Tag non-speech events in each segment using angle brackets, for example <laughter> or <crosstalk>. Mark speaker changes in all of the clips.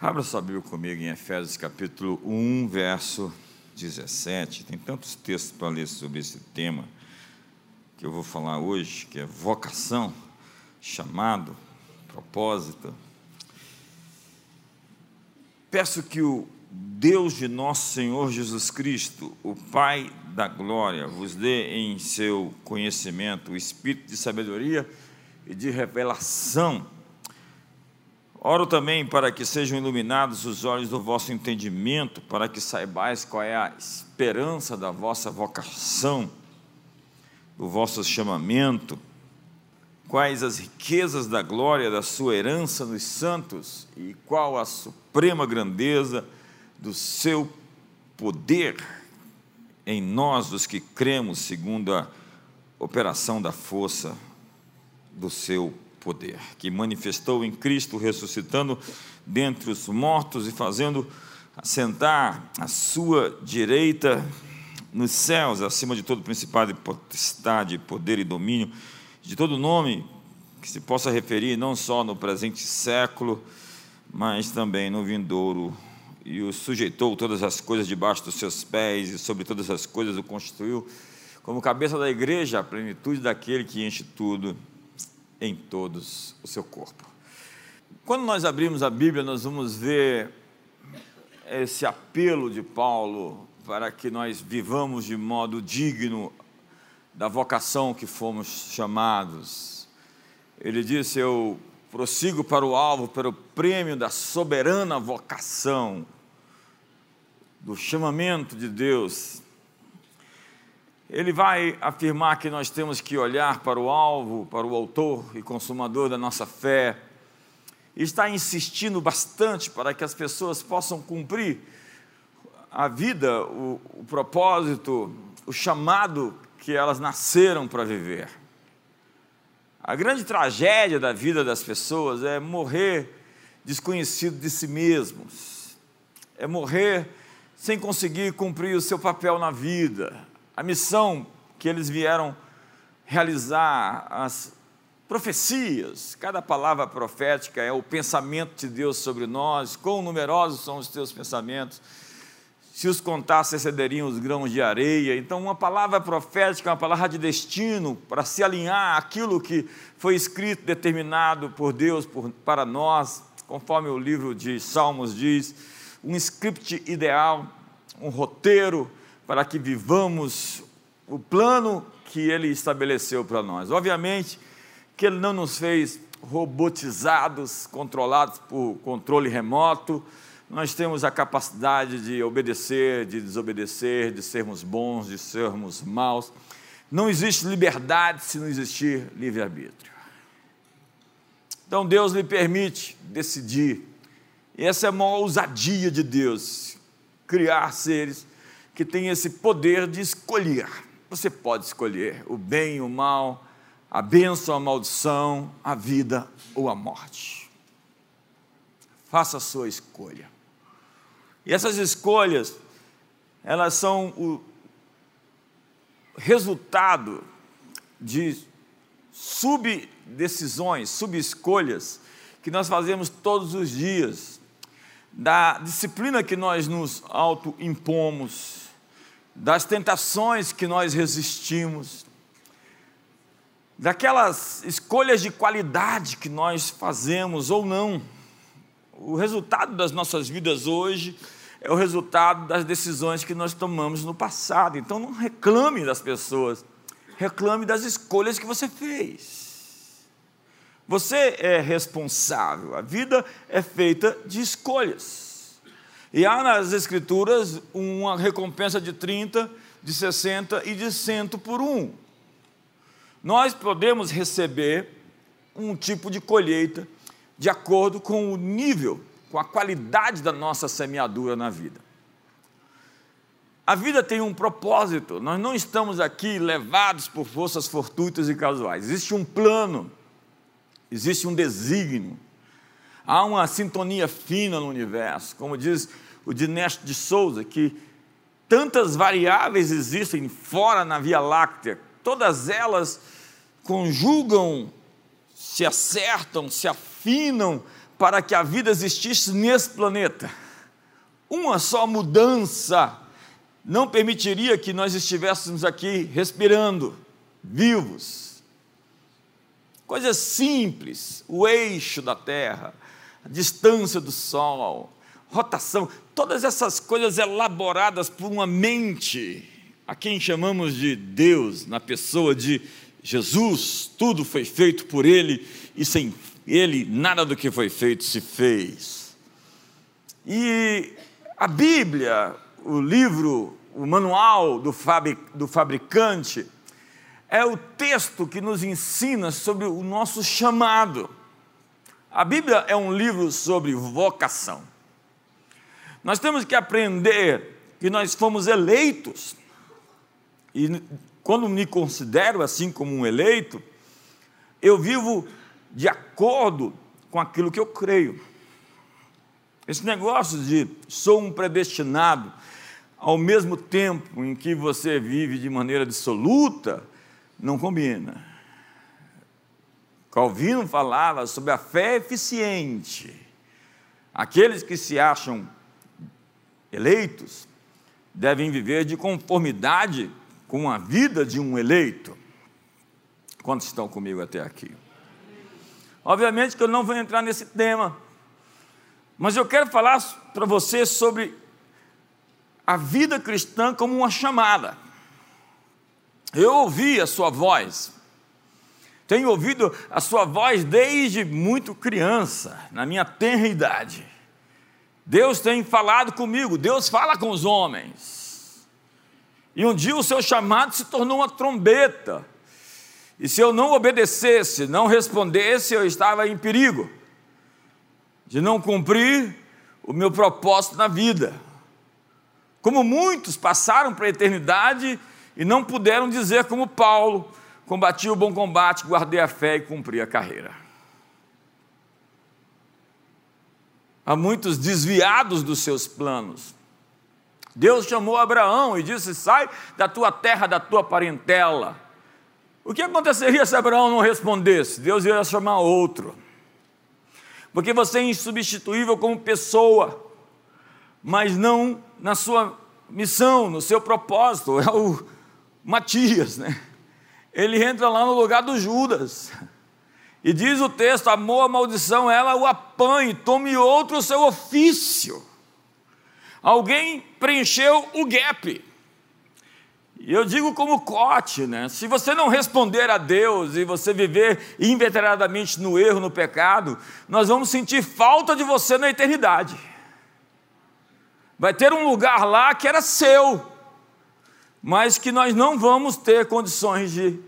Speaker 1: Abra sua Bíblia comigo em Efésios capítulo 1, verso 17. Tem tantos textos para ler sobre esse tema que eu vou falar hoje, que é vocação, chamado, propósito. Peço que o Deus de nosso Senhor Jesus Cristo, o Pai da glória, vos dê em seu conhecimento o espírito de sabedoria e de revelação Oro também para que sejam iluminados os olhos do vosso entendimento, para que saibais qual é a esperança da vossa vocação, do vosso chamamento, quais as riquezas da glória da sua herança nos santos e qual a suprema grandeza do seu poder em nós, os que cremos, segundo a operação da força do seu poder poder, que manifestou em Cristo, ressuscitando dentre os mortos e fazendo assentar a sua direita nos céus, acima de todo principado e potestade, poder e domínio, de todo nome que se possa referir não só no presente século, mas também no vindouro, e o sujeitou todas as coisas debaixo dos seus pés, e sobre todas as coisas o constituiu como cabeça da igreja, a plenitude daquele que enche tudo em todos o seu corpo. Quando nós abrimos a Bíblia, nós vamos ver esse apelo de Paulo para que nós vivamos de modo digno da vocação que fomos chamados. Ele disse: Eu prossigo para o alvo, para o prêmio da soberana vocação, do chamamento de Deus ele vai afirmar que nós temos que olhar para o alvo, para o autor e consumador da nossa fé, está insistindo bastante para que as pessoas possam cumprir a vida, o, o propósito, o chamado que elas nasceram para viver. A grande tragédia da vida das pessoas é morrer desconhecido de si mesmos, é morrer sem conseguir cumprir o seu papel na vida, a missão que eles vieram realizar, as profecias, cada palavra profética é o pensamento de Deus sobre nós, quão numerosos são os teus pensamentos, se os contasse excederiam os grãos de areia. Então, uma palavra profética uma palavra de destino para se alinhar àquilo que foi escrito, determinado por Deus por, para nós, conforme o livro de Salmos diz, um script ideal, um roteiro para que vivamos o plano que Ele estabeleceu para nós. Obviamente que Ele não nos fez robotizados, controlados por controle remoto, nós temos a capacidade de obedecer, de desobedecer, de sermos bons, de sermos maus. Não existe liberdade se não existir livre-arbítrio. Então Deus lhe permite decidir. E essa é a maior ousadia de Deus, criar seres que tem esse poder de escolher. Você pode escolher o bem o mal, a bênção, a maldição, a vida ou a morte. Faça a sua escolha. E essas escolhas, elas são o resultado de subdecisões, subescolhas que nós fazemos todos os dias, da disciplina que nós nos autoimpomos, das tentações que nós resistimos, daquelas escolhas de qualidade que nós fazemos ou não. O resultado das nossas vidas hoje é o resultado das decisões que nós tomamos no passado. Então não reclame das pessoas, reclame das escolhas que você fez. Você é responsável, a vida é feita de escolhas. E há nas Escrituras uma recompensa de 30, de 60 e de 100 por um. Nós podemos receber um tipo de colheita de acordo com o nível, com a qualidade da nossa semeadura na vida. A vida tem um propósito, nós não estamos aqui levados por forças fortuitas e casuais. Existe um plano, existe um desígnio. Há uma sintonia fina no universo, como diz o Dinesh de Souza, que tantas variáveis existem fora na Via Láctea, todas elas conjugam, se acertam, se afinam para que a vida existisse nesse planeta. Uma só mudança não permitiria que nós estivéssemos aqui respirando, vivos. Coisas simples, o eixo da Terra, a distância do Sol, rotação, todas essas coisas elaboradas por uma mente, a quem chamamos de Deus, na pessoa de Jesus, tudo foi feito por Ele e sem Ele nada do que foi feito se fez. E a Bíblia, o livro, o manual do, do fabricante, é o texto que nos ensina sobre o nosso chamado. A Bíblia é um livro sobre vocação. Nós temos que aprender que nós fomos eleitos, e quando me considero assim como um eleito, eu vivo de acordo com aquilo que eu creio. Esse negócio de sou um predestinado, ao mesmo tempo em que você vive de maneira absoluta, não combina. Calvino falava sobre a fé eficiente. Aqueles que se acham eleitos devem viver de conformidade com a vida de um eleito. Quantos estão comigo até aqui? Obviamente que eu não vou entrar nesse tema, mas eu quero falar para você sobre a vida cristã como uma chamada. Eu ouvi a sua voz, tenho ouvido a sua voz desde muito criança, na minha tenra idade. Deus tem falado comigo, Deus fala com os homens. E um dia o seu chamado se tornou uma trombeta. E se eu não obedecesse, não respondesse, eu estava em perigo de não cumprir o meu propósito na vida. Como muitos passaram para a eternidade e não puderam dizer como Paulo: combati o bom combate, guardei a fé e cumpri a carreira. Há muitos desviados dos seus planos. Deus chamou Abraão e disse: Sai da tua terra, da tua parentela. O que aconteceria se Abraão não respondesse? Deus ia chamar outro. Porque você é insubstituível como pessoa, mas não na sua missão, no seu propósito. É o Matias, né? Ele entra lá no lugar do Judas. E diz o texto: amou a maldição, ela o apanhe, tome outro seu ofício. Alguém preencheu o gap. E eu digo como cote, né? Se você não responder a Deus e você viver inveteradamente no erro, no pecado, nós vamos sentir falta de você na eternidade. Vai ter um lugar lá que era seu, mas que nós não vamos ter condições de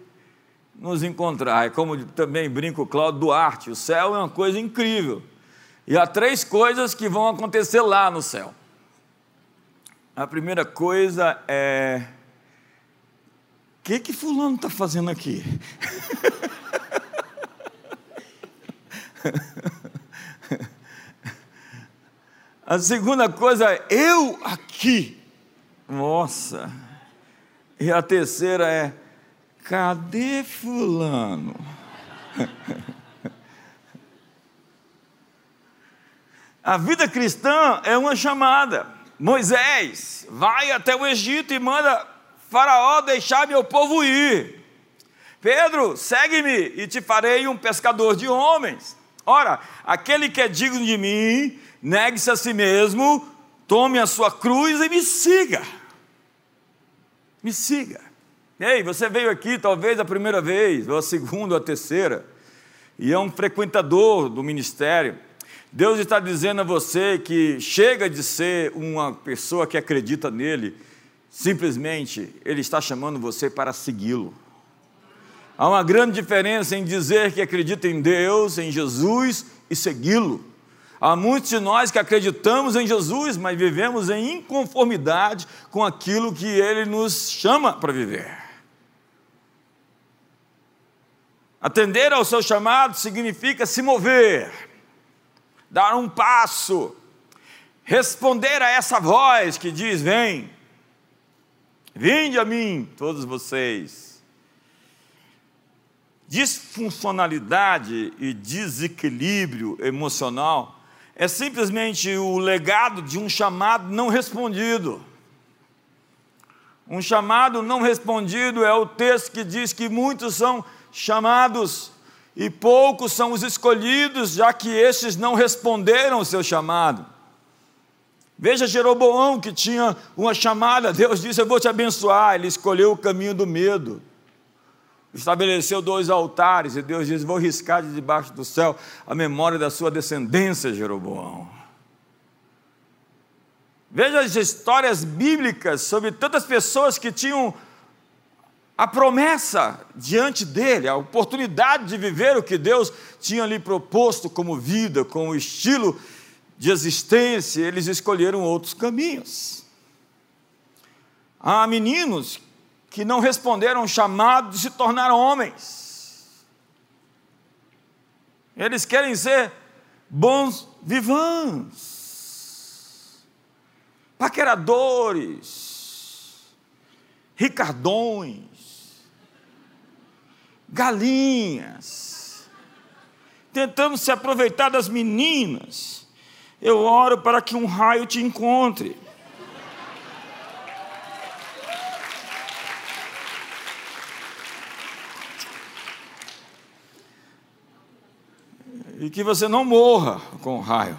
Speaker 1: nos encontrar. É como também brinco Cláudio Duarte, o céu é uma coisa incrível. E há três coisas que vão acontecer lá no céu. A primeira coisa é o que que fulano está fazendo aqui? <laughs> A segunda coisa é eu aqui. Nossa. E a terceira é Cadê Fulano? <laughs> A vida cristã é uma chamada. Moisés, vai até o Egito e manda Faraó deixar meu povo ir. Pedro, segue-me e te farei um pescador de homens. Ora, aquele que é digno de mim, negue-se a si mesmo, tome a sua cruz e me siga. Me siga. Ei, você veio aqui talvez a primeira vez, ou a segunda, ou a terceira, e é um frequentador do ministério. Deus está dizendo a você que chega de ser uma pessoa que acredita nele, simplesmente Ele está chamando você para segui-lo. Há uma grande diferença em dizer que acredita em Deus, em Jesus e segui-lo. Há muitos de nós que acreditamos em Jesus, mas vivemos em inconformidade com aquilo que Ele nos chama para viver. Atender ao seu chamado significa se mover, dar um passo, responder a essa voz que diz: Vem, vinde a mim, todos vocês. disfuncionalidade e desequilíbrio emocional é simplesmente o legado de um chamado não respondido. Um chamado não respondido é o texto que diz que muitos são chamados e poucos são os escolhidos, já que estes não responderam o seu chamado. Veja Jeroboão que tinha uma chamada, Deus disse: Eu vou te abençoar. Ele escolheu o caminho do medo. Estabeleceu dois altares e Deus disse: Vou riscar de debaixo do céu a memória da sua descendência, Jeroboão. Veja as histórias bíblicas sobre tantas pessoas que tinham a promessa diante dele, a oportunidade de viver o que Deus tinha lhe proposto como vida, como estilo de existência, eles escolheram outros caminhos. Há meninos que não responderam ao chamado de se tornar homens. Eles querem ser bons vivãs, paqueradores, ricardões, galinhas, tentando se aproveitar das meninas. Eu oro para que um raio te encontre. E que você não morra com o raio,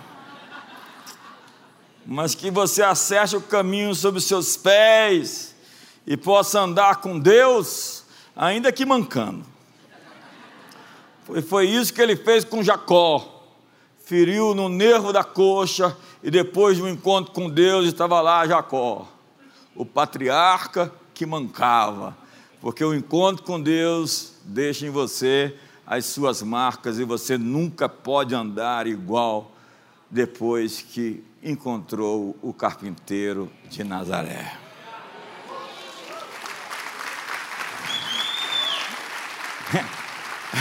Speaker 1: mas que você acerte o caminho sob os seus pés e possa andar com Deus, ainda que mancando. Foi, foi isso que ele fez com Jacó. Feriu no nervo da coxa e depois de um encontro com Deus estava lá Jacó, o patriarca que mancava, porque o encontro com Deus deixa em você as suas marcas e você nunca pode andar igual depois que encontrou o carpinteiro de Nazaré.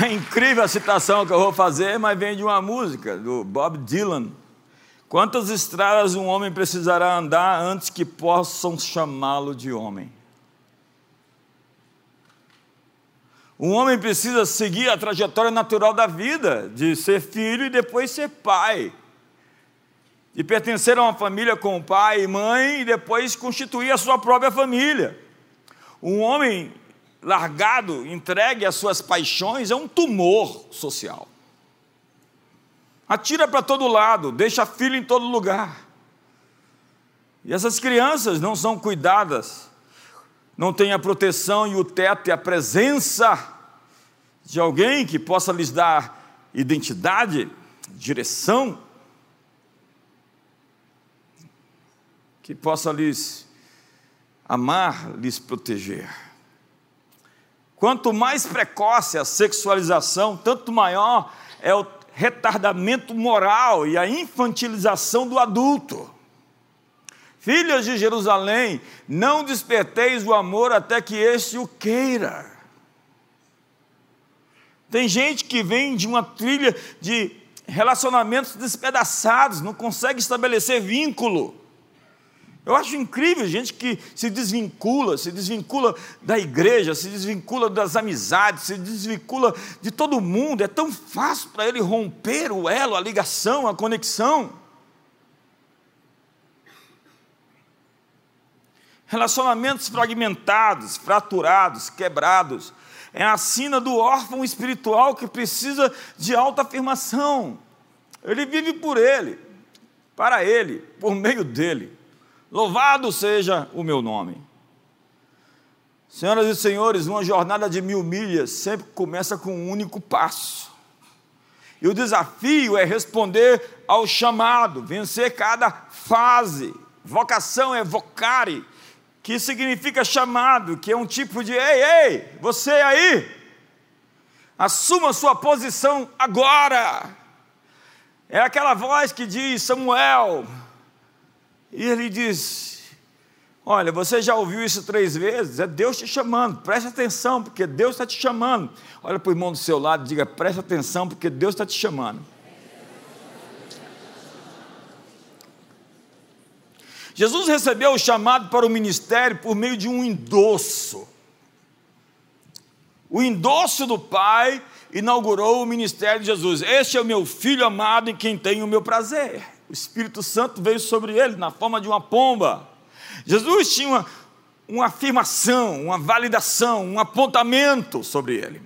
Speaker 1: É incrível a citação que eu vou fazer, mas vem de uma música do Bob Dylan. Quantas estradas um homem precisará andar antes que possam chamá-lo de homem? Um homem precisa seguir a trajetória natural da vida, de ser filho e depois ser pai, de pertencer a uma família com pai e mãe e depois constituir a sua própria família. Um homem largado, entregue às suas paixões, é um tumor social. Atira para todo lado, deixa filho em todo lugar. E essas crianças não são cuidadas, não têm a proteção e o teto e a presença de alguém que possa lhes dar identidade, direção, que possa lhes amar, lhes proteger. Quanto mais precoce a sexualização, tanto maior é o retardamento moral e a infantilização do adulto. Filhas de Jerusalém, não desperteis o amor até que este o queira. Tem gente que vem de uma trilha de relacionamentos despedaçados, não consegue estabelecer vínculo. Eu acho incrível gente que se desvincula, se desvincula da igreja, se desvincula das amizades, se desvincula de todo mundo. É tão fácil para ele romper o elo, a ligação, a conexão. Relacionamentos fragmentados, fraturados, quebrados. É a sina do órfão espiritual que precisa de autoafirmação. Ele vive por ele, para ele, por meio dele. Louvado seja o meu nome. Senhoras e senhores, uma jornada de mil milhas sempre começa com um único passo. E o desafio é responder ao chamado, vencer cada fase. Vocação é vocare, que significa chamado, que é um tipo de ei, ei, você aí, assuma sua posição agora. É aquela voz que diz: Samuel, e ele diz: Olha, você já ouviu isso três vezes? É Deus te chamando, preste atenção, porque Deus está te chamando. Olha para o irmão do seu lado e diga: preste atenção, porque Deus está te chamando. Jesus recebeu o chamado para o ministério por meio de um endosso. o endosso do Pai inaugurou o ministério de Jesus. Este é o meu filho amado em quem tenho o meu prazer. O Espírito Santo veio sobre ele na forma de uma pomba. Jesus tinha uma, uma afirmação, uma validação, um apontamento sobre ele.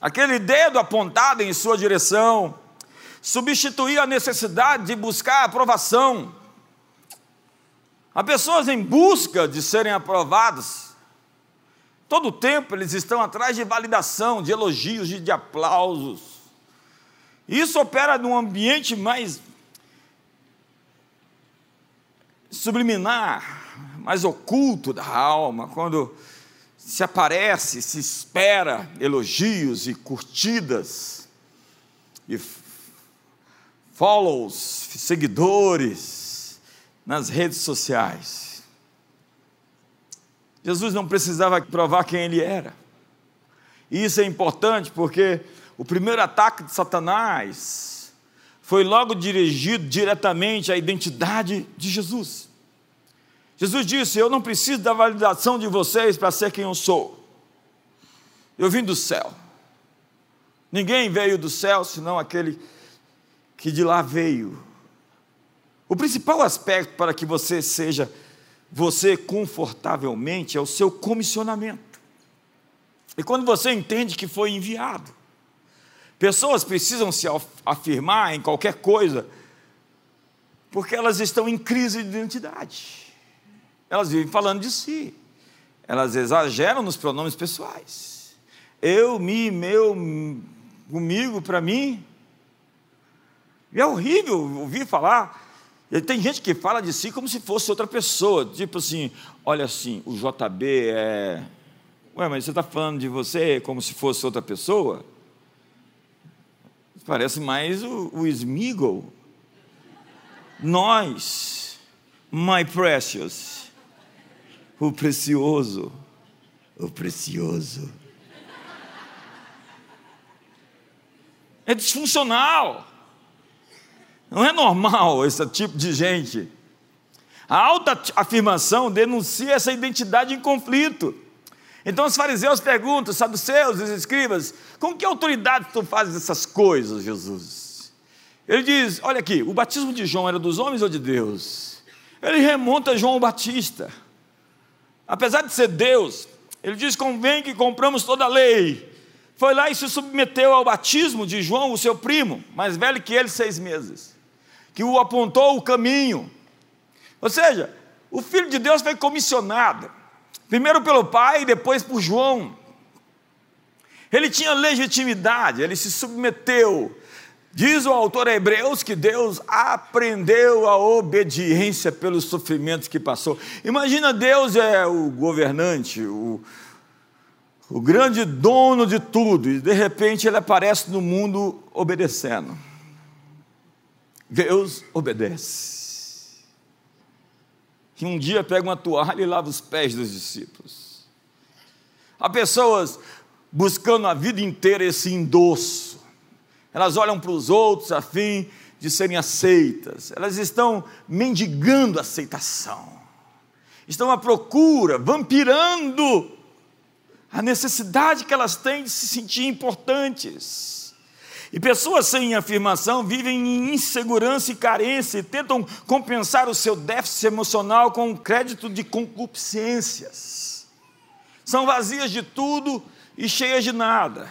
Speaker 1: Aquele dedo apontado em sua direção substituía a necessidade de buscar aprovação. Há pessoas em busca de serem aprovadas. Todo o tempo eles estão atrás de validação, de elogios, de, de aplausos. Isso opera num ambiente mais subliminar, mais oculto da alma, quando se aparece, se espera elogios e curtidas, e follows, seguidores nas redes sociais. Jesus não precisava provar quem ele era. E isso é importante porque o primeiro ataque de Satanás foi logo dirigido diretamente à identidade de Jesus. Jesus disse: Eu não preciso da validação de vocês para ser quem eu sou. Eu vim do céu. Ninguém veio do céu senão aquele que de lá veio. O principal aspecto para que você seja você confortavelmente é o seu comissionamento. E quando você entende que foi enviado, pessoas precisam se afirmar em qualquer coisa, porque elas estão em crise de identidade. Elas vivem falando de si. Elas exageram nos pronomes pessoais. Eu, me, meu, comigo, para mim. É horrível ouvir falar. Tem gente que fala de si como se fosse outra pessoa. Tipo assim, olha assim, o JB é. Ué, mas você está falando de você como se fosse outra pessoa? Parece mais o, o Smiggle. Nós, my precious, o precioso, o precioso. É disfuncional. Não é normal <laughs> esse tipo de gente. A alta afirmação denuncia essa identidade em conflito. Então os fariseus perguntam, saduceus, os escribas, com que autoridade tu fazes essas coisas, Jesus? Ele diz: olha aqui, o batismo de João era dos homens ou de Deus? Ele remonta a João Batista. Apesar de ser Deus, ele diz: convém que compramos toda a lei. Foi lá e se submeteu ao batismo de João, o seu primo, mais velho que ele, seis meses que o apontou o caminho. Ou seja, o Filho de Deus foi comissionado, primeiro pelo Pai e depois por João. Ele tinha legitimidade, ele se submeteu. Diz o autor a Hebreus que Deus aprendeu a obediência pelos sofrimentos que passou. Imagina, Deus é o governante, o, o grande dono de tudo, e de repente ele aparece no mundo obedecendo. Deus obedece. E um dia pega uma toalha e lava os pés dos discípulos. Há pessoas buscando a vida inteira esse endosso. Elas olham para os outros a fim de serem aceitas. Elas estão mendigando aceitação. Estão à procura, vampirando a necessidade que elas têm de se sentir importantes. E pessoas sem afirmação vivem em insegurança e carência e tentam compensar o seu déficit emocional com um crédito de concupiscências. São vazias de tudo e cheias de nada.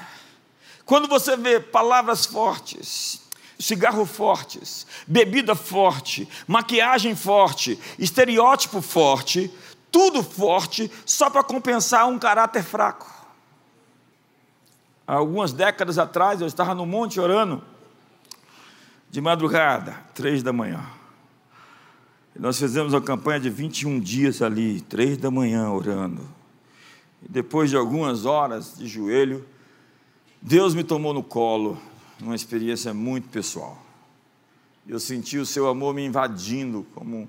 Speaker 1: Quando você vê palavras fortes, cigarro fortes, bebida forte, maquiagem forte, estereótipo forte, tudo forte só para compensar um caráter fraco algumas décadas atrás, eu estava no monte orando, de madrugada, três da manhã. E nós fizemos uma campanha de 21 dias ali, três da manhã, orando. E depois de algumas horas de joelho, Deus me tomou no colo, numa experiência muito pessoal. Eu senti o seu amor me invadindo como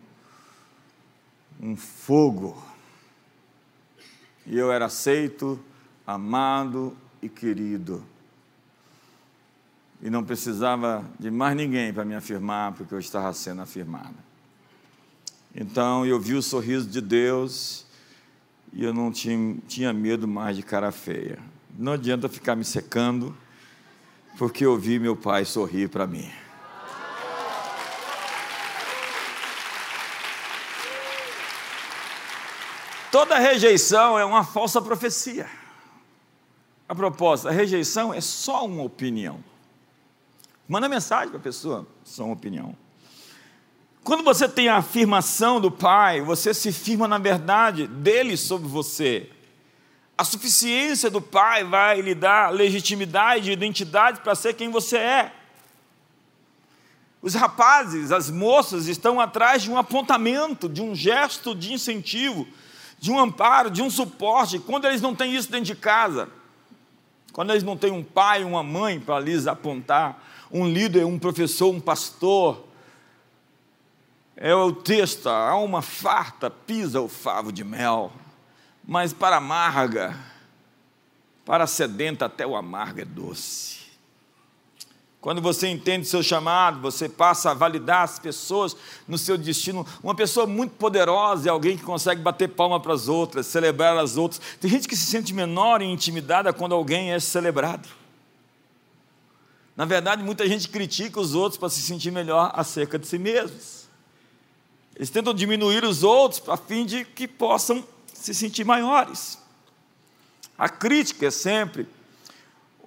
Speaker 1: um fogo. E eu era aceito, amado e querido. E não precisava de mais ninguém para me afirmar, porque eu estava sendo afirmada. Então eu vi o sorriso de Deus e eu não tinha, tinha medo mais de cara feia. Não adianta ficar me secando, porque eu vi meu pai sorrir para mim. Toda rejeição é uma falsa profecia. A propósito, a rejeição é só uma opinião. Manda mensagem para a pessoa, só uma opinião. Quando você tem a afirmação do Pai, você se firma na verdade dele sobre você. A suficiência do Pai vai lhe dar legitimidade e identidade para ser quem você é. Os rapazes, as moças estão atrás de um apontamento, de um gesto de incentivo, de um amparo, de um suporte. Quando eles não têm isso dentro de casa, quando eles não têm um pai, uma mãe para lhes apontar, um líder, um professor, um pastor, é o texto, a alma farta pisa o favo de mel, mas para amarga, para sedenta até o amargo é doce. Quando você entende seu chamado, você passa a validar as pessoas no seu destino. Uma pessoa muito poderosa é alguém que consegue bater palma para as outras, celebrar as outras. Tem gente que se sente menor e intimidada quando alguém é celebrado. Na verdade, muita gente critica os outros para se sentir melhor acerca de si mesmos. Eles tentam diminuir os outros a fim de que possam se sentir maiores. A crítica é sempre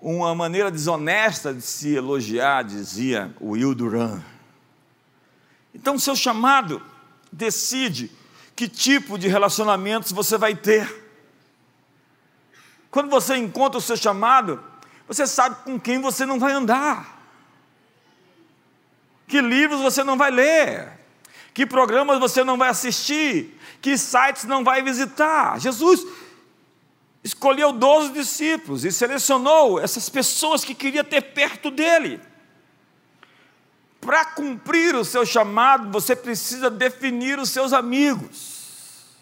Speaker 1: uma maneira desonesta de se elogiar, dizia Will Durant. Então, seu chamado decide que tipo de relacionamentos você vai ter. Quando você encontra o seu chamado, você sabe com quem você não vai andar, que livros você não vai ler, que programas você não vai assistir, que sites não vai visitar. Jesus escolheu 12 discípulos e selecionou essas pessoas que queria ter perto dele. Para cumprir o seu chamado, você precisa definir os seus amigos.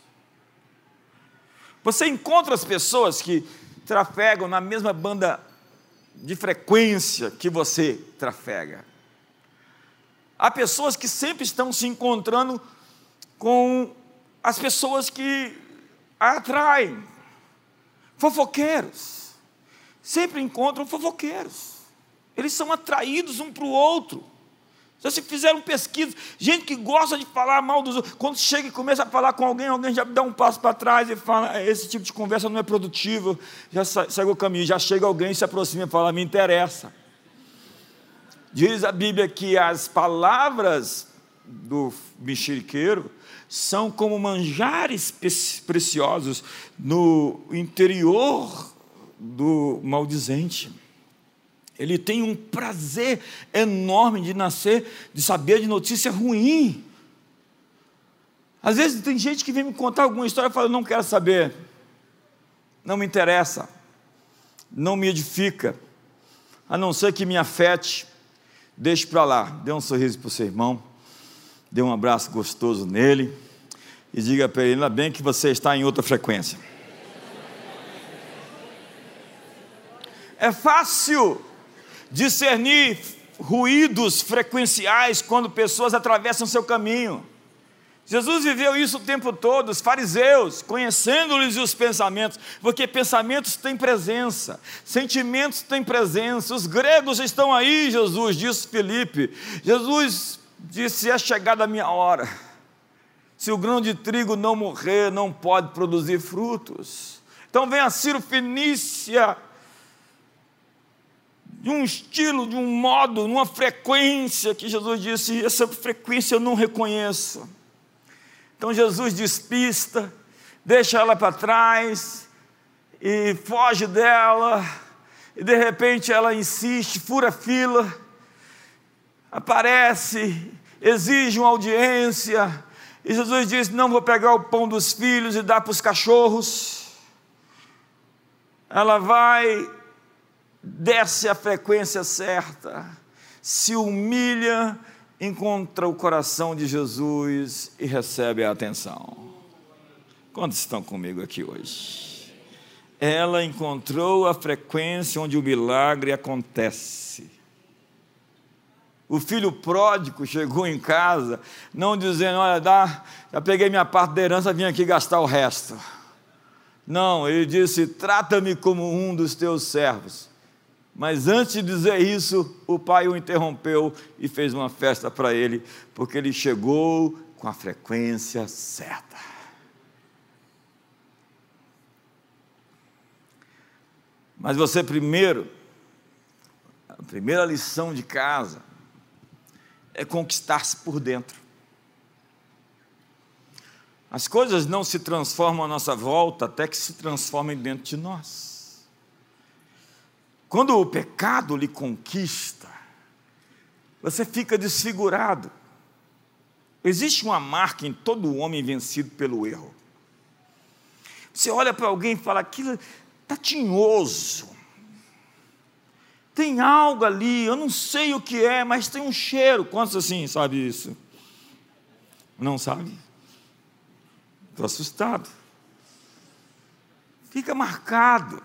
Speaker 1: Você encontra as pessoas que trafegam na mesma banda de frequência que você trafega. Há pessoas que sempre estão se encontrando com as pessoas que a atraem, fofoqueiros. Sempre encontram fofoqueiros. Eles são atraídos um para o outro. Se fizeram pesquisa, gente que gosta de falar mal dos outros, quando chega e começa a falar com alguém, alguém já dá um passo para trás e fala: é, esse tipo de conversa não é produtivo, já segue o caminho, já chega alguém, se aproxima e fala: me interessa. Diz a Bíblia que as palavras do mexeriqueiro são como manjares preciosos no interior do maldizente. Ele tem um prazer enorme de nascer, de saber de notícia ruim. Às vezes tem gente que vem me contar alguma história e fala: não quero saber, não me interessa, não me edifica, a não ser que me afete, deixe para lá. Dê um sorriso para o seu irmão, dê um abraço gostoso nele e diga para ele: ainda bem que você está em outra frequência. É fácil discernir ruídos frequenciais quando pessoas atravessam seu caminho. Jesus viveu isso o tempo todo, os fariseus, conhecendo-lhes os pensamentos, porque pensamentos têm presença, sentimentos têm presença, os gregos estão aí, Jesus, disse Felipe. Jesus disse: É chegada a minha hora se o grão de trigo não morrer, não pode produzir frutos. Então vem a Ciro Fenícia, de um estilo, de um modo, numa frequência que Jesus disse: essa frequência eu não reconheço. Então Jesus despista, deixa ela para trás e foge dela, e de repente ela insiste, fura fila, aparece, exige uma audiência, e Jesus disse: Não vou pegar o pão dos filhos e dar para os cachorros. Ela vai, desce a frequência certa, se humilha, encontra o coração de Jesus e recebe a atenção. Quantos estão comigo aqui hoje? Ela encontrou a frequência onde o milagre acontece. O filho pródigo chegou em casa, não dizendo: Olha, dá, já peguei minha parte da herança, vim aqui gastar o resto. Não, ele disse: Trata-me como um dos teus servos. Mas antes de dizer isso, o pai o interrompeu e fez uma festa para ele, porque ele chegou com a frequência certa. Mas você primeiro, a primeira lição de casa é conquistar-se por dentro. As coisas não se transformam à nossa volta até que se transformem dentro de nós. Quando o pecado lhe conquista, você fica desfigurado. Existe uma marca em todo homem vencido pelo erro. Você olha para alguém e fala: aquilo está tinhoso. Tem algo ali, eu não sei o que é, mas tem um cheiro. Quantos assim sabe isso? Não sabe? Estou assustado. Fica marcado.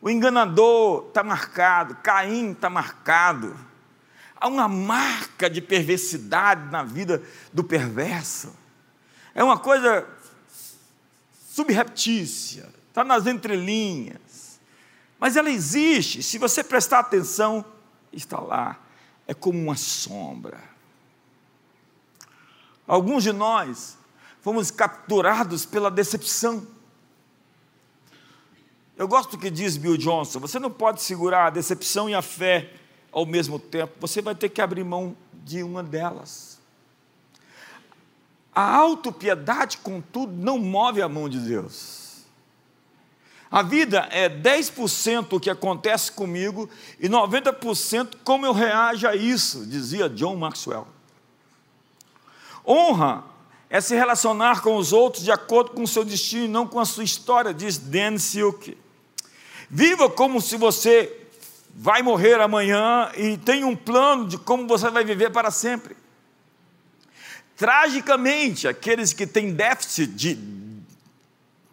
Speaker 1: O enganador está marcado, Caim está marcado. Há uma marca de perversidade na vida do perverso. É uma coisa subreptícia, está nas entrelinhas. Mas ela existe, se você prestar atenção, está lá. É como uma sombra. Alguns de nós fomos capturados pela decepção. Eu gosto do que diz Bill Johnson: você não pode segurar a decepção e a fé ao mesmo tempo, você vai ter que abrir mão de uma delas. A autopiedade, contudo, não move a mão de Deus. A vida é 10% o que acontece comigo e 90% como eu reajo a isso, dizia John Maxwell. Honra é se relacionar com os outros de acordo com o seu destino e não com a sua história, diz Dan Silk. Viva como se você vai morrer amanhã e tem um plano de como você vai viver para sempre. Tragicamente, aqueles que têm déficit de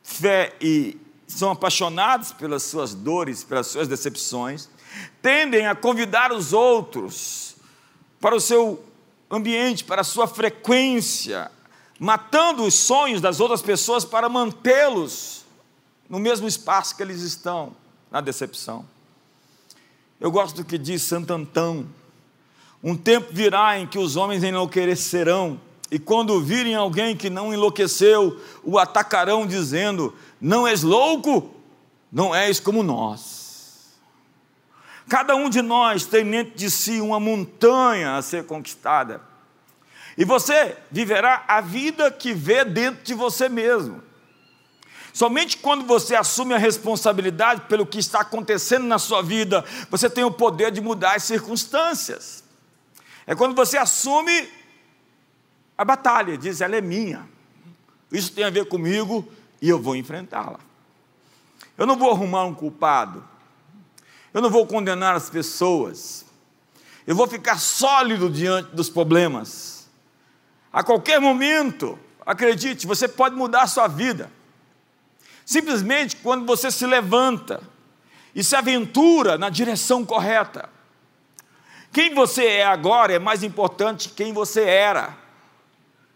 Speaker 1: fé e são apaixonados pelas suas dores, pelas suas decepções, tendem a convidar os outros para o seu ambiente, para a sua frequência, matando os sonhos das outras pessoas para mantê-los no mesmo espaço que eles estão, na decepção. Eu gosto do que diz Santo Antão: um tempo virá em que os homens enlouquecerão, e quando virem alguém que não enlouqueceu, o atacarão, dizendo: Não és louco? Não és como nós. Cada um de nós tem dentro de si uma montanha a ser conquistada e você viverá a vida que vê dentro de você mesmo. Somente quando você assume a responsabilidade pelo que está acontecendo na sua vida, você tem o poder de mudar as circunstâncias. É quando você assume a batalha, diz: ela é minha. Isso tem a ver comigo e eu vou enfrentá-la. Eu não vou arrumar um culpado. Eu não vou condenar as pessoas. Eu vou ficar sólido diante dos problemas. A qualquer momento, acredite, você pode mudar a sua vida. Simplesmente quando você se levanta e se aventura na direção correta. Quem você é agora é mais importante que quem você era.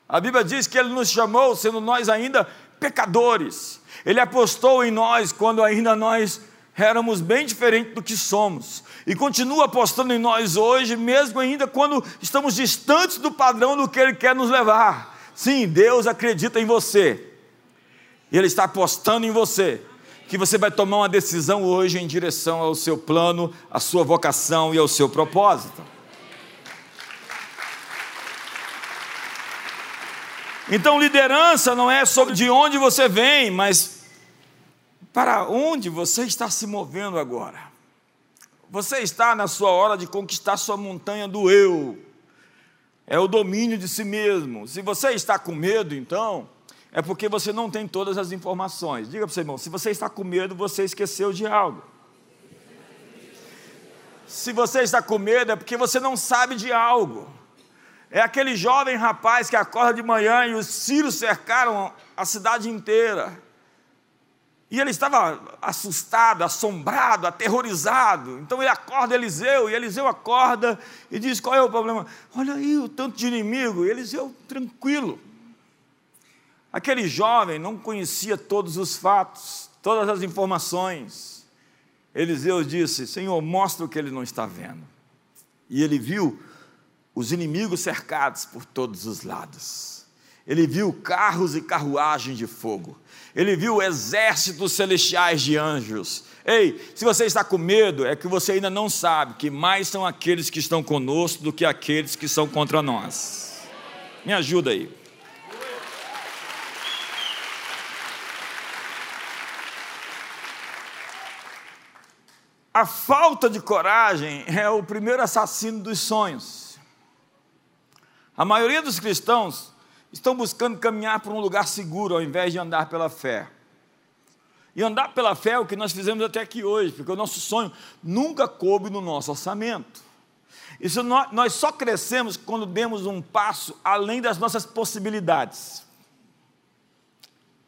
Speaker 1: A Bíblia diz que Ele nos chamou, sendo nós ainda pecadores. Ele apostou em nós quando ainda nós éramos bem diferentes do que somos e continua apostando em nós hoje, mesmo ainda quando estamos distantes do padrão do que Ele quer nos levar. Sim, Deus acredita em você, e Ele está apostando em você, que você vai tomar uma decisão hoje em direção ao seu plano, à sua vocação e ao seu propósito. Então, liderança não é sobre de onde você vem, mas para onde você está se movendo agora. Você está na sua hora de conquistar sua montanha do eu. É o domínio de si mesmo. Se você está com medo, então, é porque você não tem todas as informações. Diga para seu irmão: se você está com medo, você esqueceu de algo. Se você está com medo, é porque você não sabe de algo. É aquele jovem rapaz que acorda de manhã e os sírios cercaram a cidade inteira. E ele estava assustado, assombrado, aterrorizado. Então ele acorda Eliseu, e Eliseu acorda e diz: Qual é o problema? Olha aí o tanto de inimigo. E Eliseu, tranquilo. Aquele jovem não conhecia todos os fatos, todas as informações. Eliseu disse: Senhor, mostra o que ele não está vendo. E ele viu os inimigos cercados por todos os lados. Ele viu carros e carruagens de fogo. Ele viu exércitos celestiais de anjos. Ei, se você está com medo, é que você ainda não sabe que mais são aqueles que estão conosco do que aqueles que são contra nós. Me ajuda aí. A falta de coragem é o primeiro assassino dos sonhos. A maioria dos cristãos estão buscando caminhar para um lugar seguro ao invés de andar pela fé. E andar pela fé é o que nós fizemos até aqui hoje, porque o nosso sonho nunca coube no nosso orçamento. Isso nós, nós só crescemos quando demos um passo além das nossas possibilidades.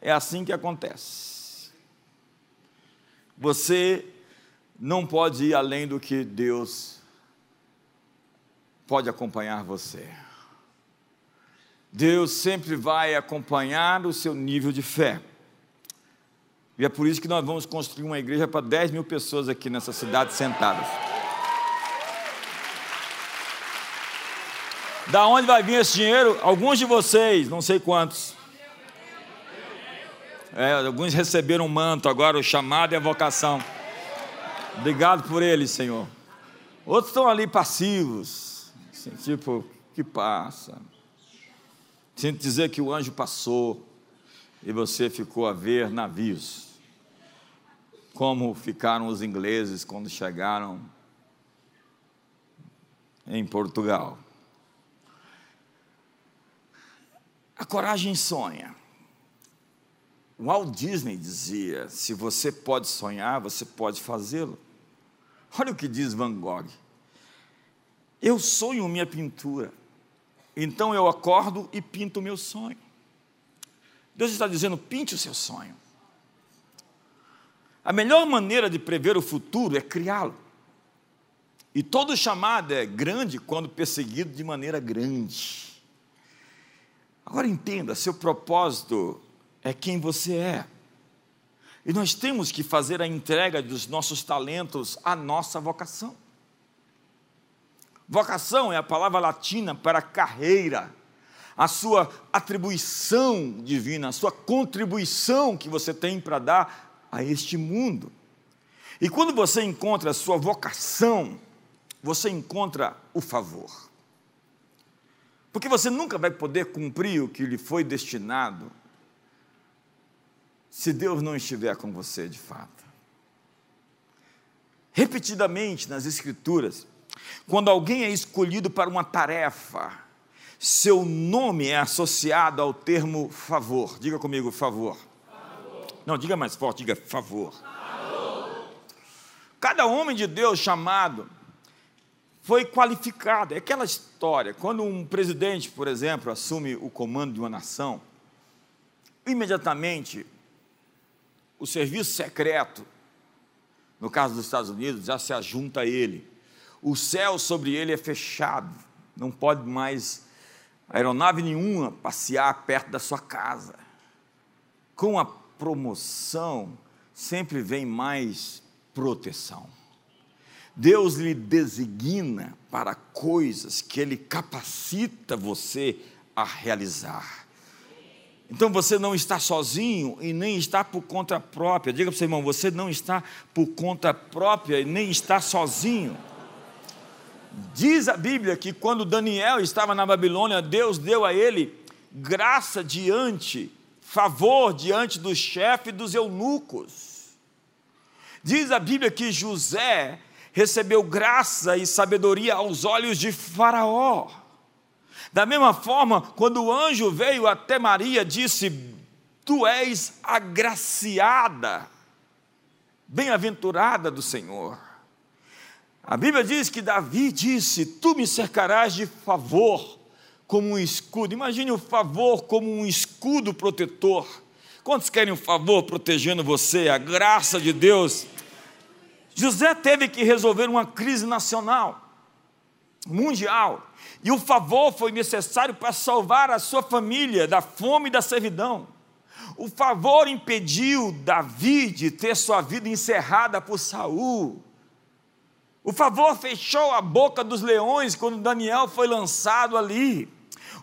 Speaker 1: É assim que acontece. Você não pode ir além do que Deus pode acompanhar você. Deus sempre vai acompanhar o seu nível de fé. E é por isso que nós vamos construir uma igreja para 10 mil pessoas aqui nessa cidade sentadas. Da onde vai vir esse dinheiro? Alguns de vocês, não sei quantos. É, alguns receberam um manto, agora o chamado e a vocação. Obrigado por eles, Senhor. Outros estão ali passivos, assim, tipo, que passa. Sinto dizer que o anjo passou e você ficou a ver navios. Como ficaram os ingleses quando chegaram em Portugal. A coragem sonha. Walt Disney dizia: se você pode sonhar, você pode fazê-lo. Olha o que diz Van Gogh. Eu sonho minha pintura, então eu acordo e pinto o meu sonho. Deus está dizendo: pinte o seu sonho. A melhor maneira de prever o futuro é criá-lo. E todo chamado é grande quando perseguido de maneira grande. Agora entenda: seu propósito é quem você é. E nós temos que fazer a entrega dos nossos talentos à nossa vocação. Vocação é a palavra latina para carreira, a sua atribuição divina, a sua contribuição que você tem para dar a este mundo. E quando você encontra a sua vocação, você encontra o favor. Porque você nunca vai poder cumprir o que lhe foi destinado se Deus não estiver com você de fato. Repetidamente nas Escrituras, quando alguém é escolhido para uma tarefa, seu nome é associado ao termo favor. Diga comigo, favor. favor. Não, diga mais forte, diga favor. favor. Cada homem de Deus chamado foi qualificado. É aquela história, quando um presidente, por exemplo, assume o comando de uma nação, imediatamente o serviço secreto, no caso dos Estados Unidos, já se ajunta a ele. O céu sobre ele é fechado, não pode mais aeronave nenhuma passear perto da sua casa. Com a promoção, sempre vem mais proteção. Deus lhe designa para coisas que Ele capacita você a realizar. Então você não está sozinho e nem está por conta própria. Diga para o seu irmão, você não está por conta própria e nem está sozinho. Diz a Bíblia que quando Daniel estava na Babilônia, Deus deu a ele graça diante, favor diante do chefe dos eunucos. Diz a Bíblia que José recebeu graça e sabedoria aos olhos de Faraó. Da mesma forma, quando o anjo veio até Maria, disse: Tu és agraciada, bem-aventurada do Senhor. A Bíblia diz que Davi disse: Tu me cercarás de favor como um escudo. Imagine o favor como um escudo protetor. Quantos querem um favor protegendo você, a graça de Deus? José teve que resolver uma crise nacional, mundial. E o favor foi necessário para salvar a sua família da fome e da servidão. O favor impediu Davi de ter sua vida encerrada por Saul. O favor fechou a boca dos leões quando Daniel foi lançado ali.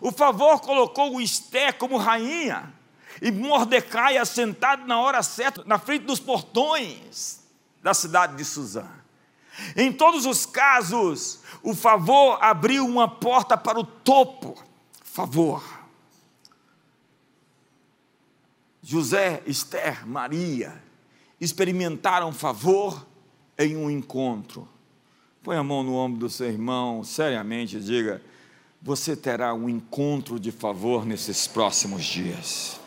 Speaker 1: O favor colocou o Esté como rainha e Mordecai assentado na hora certa, na frente dos portões da cidade de Suzã. Em todos os casos, o favor abriu uma porta para o topo. Favor. José, Esther, Maria experimentaram favor em um encontro. Põe a mão no ombro do seu irmão, seriamente, diga: Você terá um encontro de favor nesses próximos dias.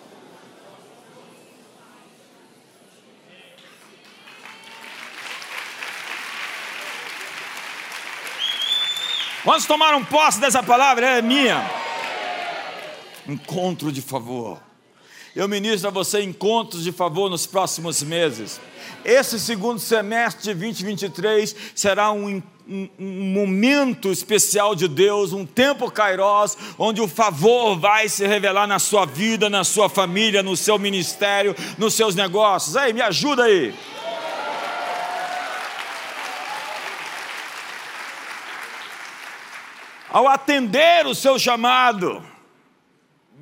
Speaker 1: Quantos tomaram posse dessa palavra? É minha. Encontro de favor. Eu ministro a você encontros de favor nos próximos meses. Esse segundo semestre de 2023 será um, um, um, momento especial de Deus, um tempo kairós, onde o favor vai se revelar na sua vida, na sua família, no seu ministério, nos seus negócios. Aí, me ajuda aí. Ao atender o seu chamado,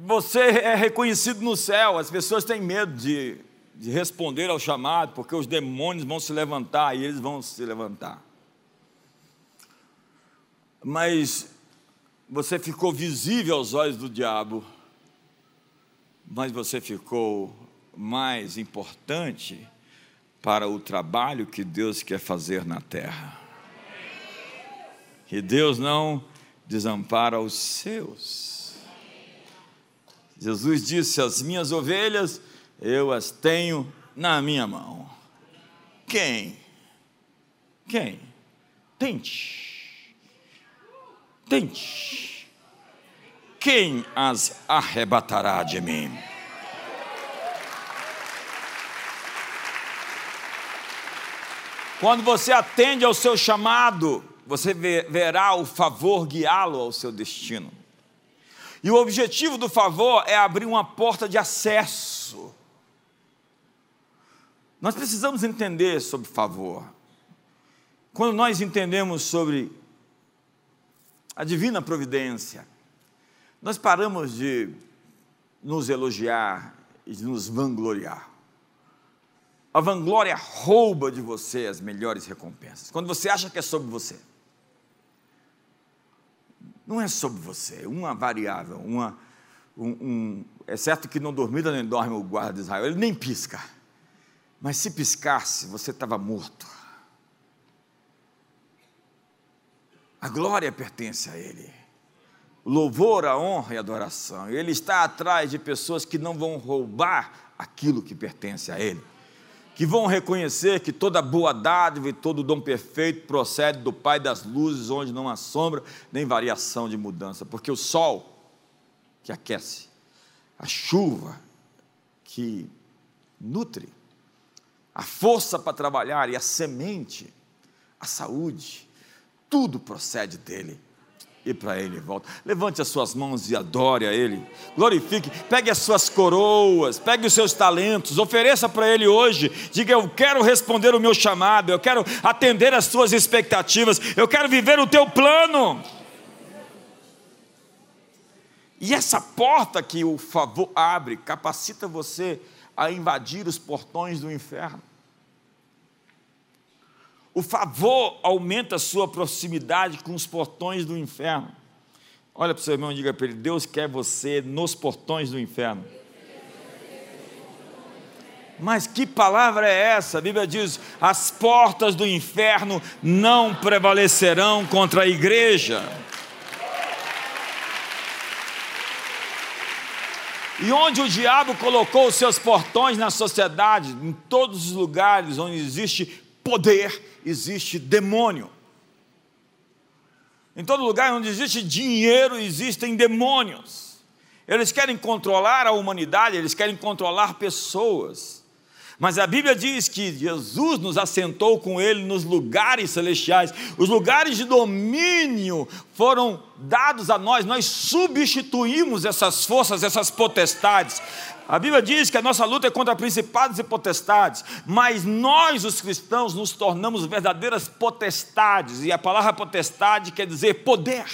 Speaker 1: você é reconhecido no céu. As pessoas têm medo de, de responder ao chamado, porque os demônios vão se levantar e eles vão se levantar. Mas você ficou visível aos olhos do diabo, mas você ficou mais importante para o trabalho que Deus quer fazer na terra. E Deus não desampara os seus. Jesus disse: As minhas ovelhas eu as tenho na minha mão. Quem? Quem? Tente. Tente. Quem as arrebatará de mim? Quando você atende ao seu chamado, você verá o favor guiá-lo ao seu destino. E o objetivo do favor é abrir uma porta de acesso. Nós precisamos entender sobre favor. Quando nós entendemos sobre a divina providência, nós paramos de nos elogiar e de nos vangloriar. A vanglória rouba de você as melhores recompensas. Quando você acha que é sobre você não é sobre você, uma variável, uma, um, um, é certo que não dormida nem dorme o guarda de Israel, ele nem pisca, mas se piscasse, você estava morto. A glória pertence a Ele, louvor, a honra e a adoração, Ele está atrás de pessoas que não vão roubar aquilo que pertence a Ele. Que vão reconhecer que toda boa dádiva e todo dom perfeito procede do Pai das luzes, onde não há sombra nem variação de mudança, porque o sol que aquece, a chuva que nutre, a força para trabalhar e a semente, a saúde, tudo procede dele e para Ele volta. Levante as suas mãos e adore a Ele. Glorifique, pegue as suas coroas, pegue os seus talentos, ofereça para Ele hoje. Diga: Eu quero responder o meu chamado, eu quero atender as suas expectativas, eu quero viver o teu plano. E essa porta que o favor abre, capacita você a invadir os portões do inferno. O favor aumenta a sua proximidade com os portões do inferno. Olha para o seu irmão e diga para ele: Deus quer você nos portões do inferno. Mas que palavra é essa? A Bíblia diz: as portas do inferno não prevalecerão contra a igreja. E onde o diabo colocou os seus portões na sociedade, em todos os lugares onde existe poder, existe demônio. Em todo lugar onde existe dinheiro, existem demônios. Eles querem controlar a humanidade, eles querem controlar pessoas. Mas a Bíblia diz que Jesus nos assentou com Ele nos lugares celestiais. Os lugares de domínio foram dados a nós, nós substituímos essas forças, essas potestades. A Bíblia diz que a nossa luta é contra principados e potestades, mas nós, os cristãos, nos tornamos verdadeiras potestades, e a palavra potestade quer dizer poder.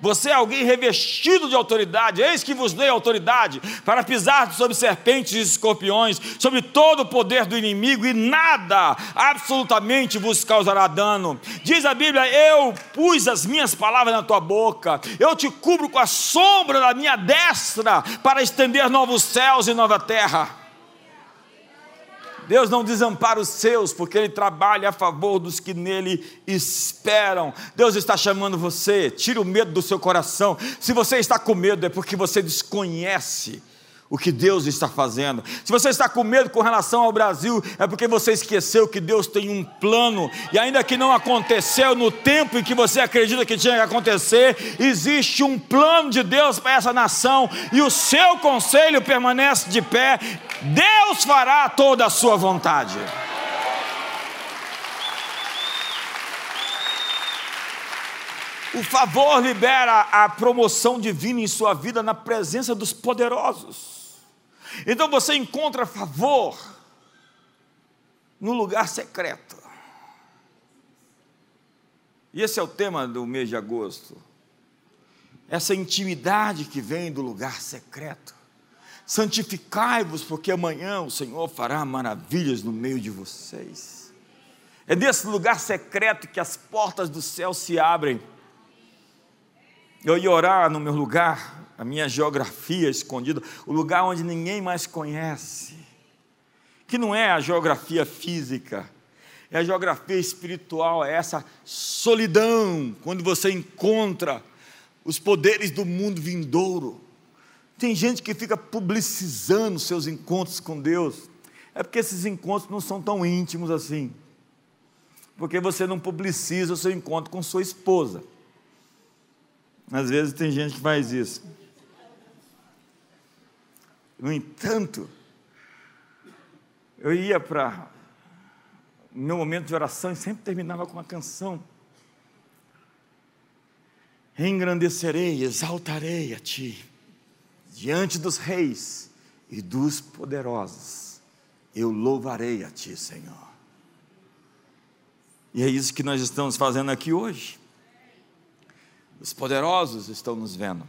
Speaker 1: Você é alguém revestido de autoridade, eis que vos dei autoridade para pisar sobre serpentes e escorpiões, sobre todo o poder do inimigo, e nada absolutamente vos causará dano. Diz a Bíblia: Eu pus as minhas palavras na tua boca, eu te cubro com a sombra da minha destra para estender novos céus e nova terra. Deus não desampara os seus, porque Ele trabalha a favor dos que nele esperam. Deus está chamando você, tira o medo do seu coração. Se você está com medo, é porque você desconhece o que Deus está fazendo. Se você está com medo com relação ao Brasil, é porque você esqueceu que Deus tem um plano, e ainda que não aconteceu no tempo em que você acredita que tinha que acontecer, existe um plano de Deus para essa nação, e o seu conselho permanece de pé. Deus fará toda a sua vontade. O favor libera a promoção divina em sua vida na presença dos poderosos. Então você encontra favor no lugar secreto. E esse é o tema do mês de agosto. Essa intimidade que vem do lugar secreto. Santificai-vos, porque amanhã o Senhor fará maravilhas no meio de vocês. É desse lugar secreto que as portas do céu se abrem. Eu ia orar no meu lugar, a minha geografia escondida, o lugar onde ninguém mais conhece, que não é a geografia física, é a geografia espiritual, é essa solidão, quando você encontra os poderes do mundo vindouro. Tem gente que fica publicizando seus encontros com Deus, é porque esses encontros não são tão íntimos assim, porque você não publiciza o seu encontro com sua esposa. Às vezes tem gente que faz isso. No entanto, eu ia para meu momento de oração e sempre terminava com uma canção. Engrandecerei, exaltarei a Ti, diante dos reis e dos poderosos, eu louvarei a Ti, Senhor. E é isso que nós estamos fazendo aqui hoje. Os poderosos estão nos vendo.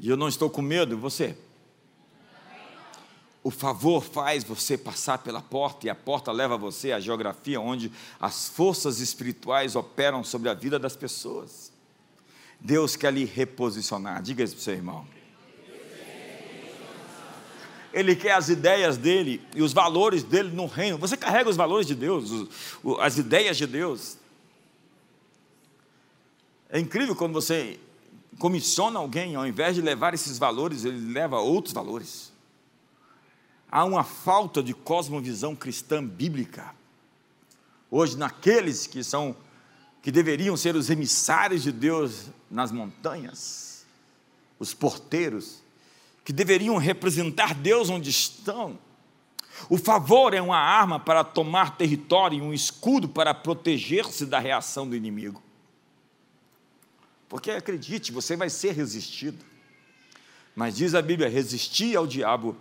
Speaker 1: E eu não estou com medo, você? O favor faz você passar pela porta e a porta leva você à geografia onde as forças espirituais operam sobre a vida das pessoas. Deus quer lhe reposicionar. Diga isso para o seu irmão. Ele quer as ideias dele e os valores dele no reino. Você carrega os valores de Deus, as ideias de Deus. É incrível quando você comissiona alguém, ao invés de levar esses valores, ele leva outros valores há uma falta de cosmovisão cristã bíblica. Hoje, naqueles que são que deveriam ser os emissários de Deus nas montanhas, os porteiros, que deveriam representar Deus onde estão. O favor é uma arma para tomar território e um escudo para proteger-se da reação do inimigo. Porque acredite, você vai ser resistido. Mas diz a Bíblia: resistir ao diabo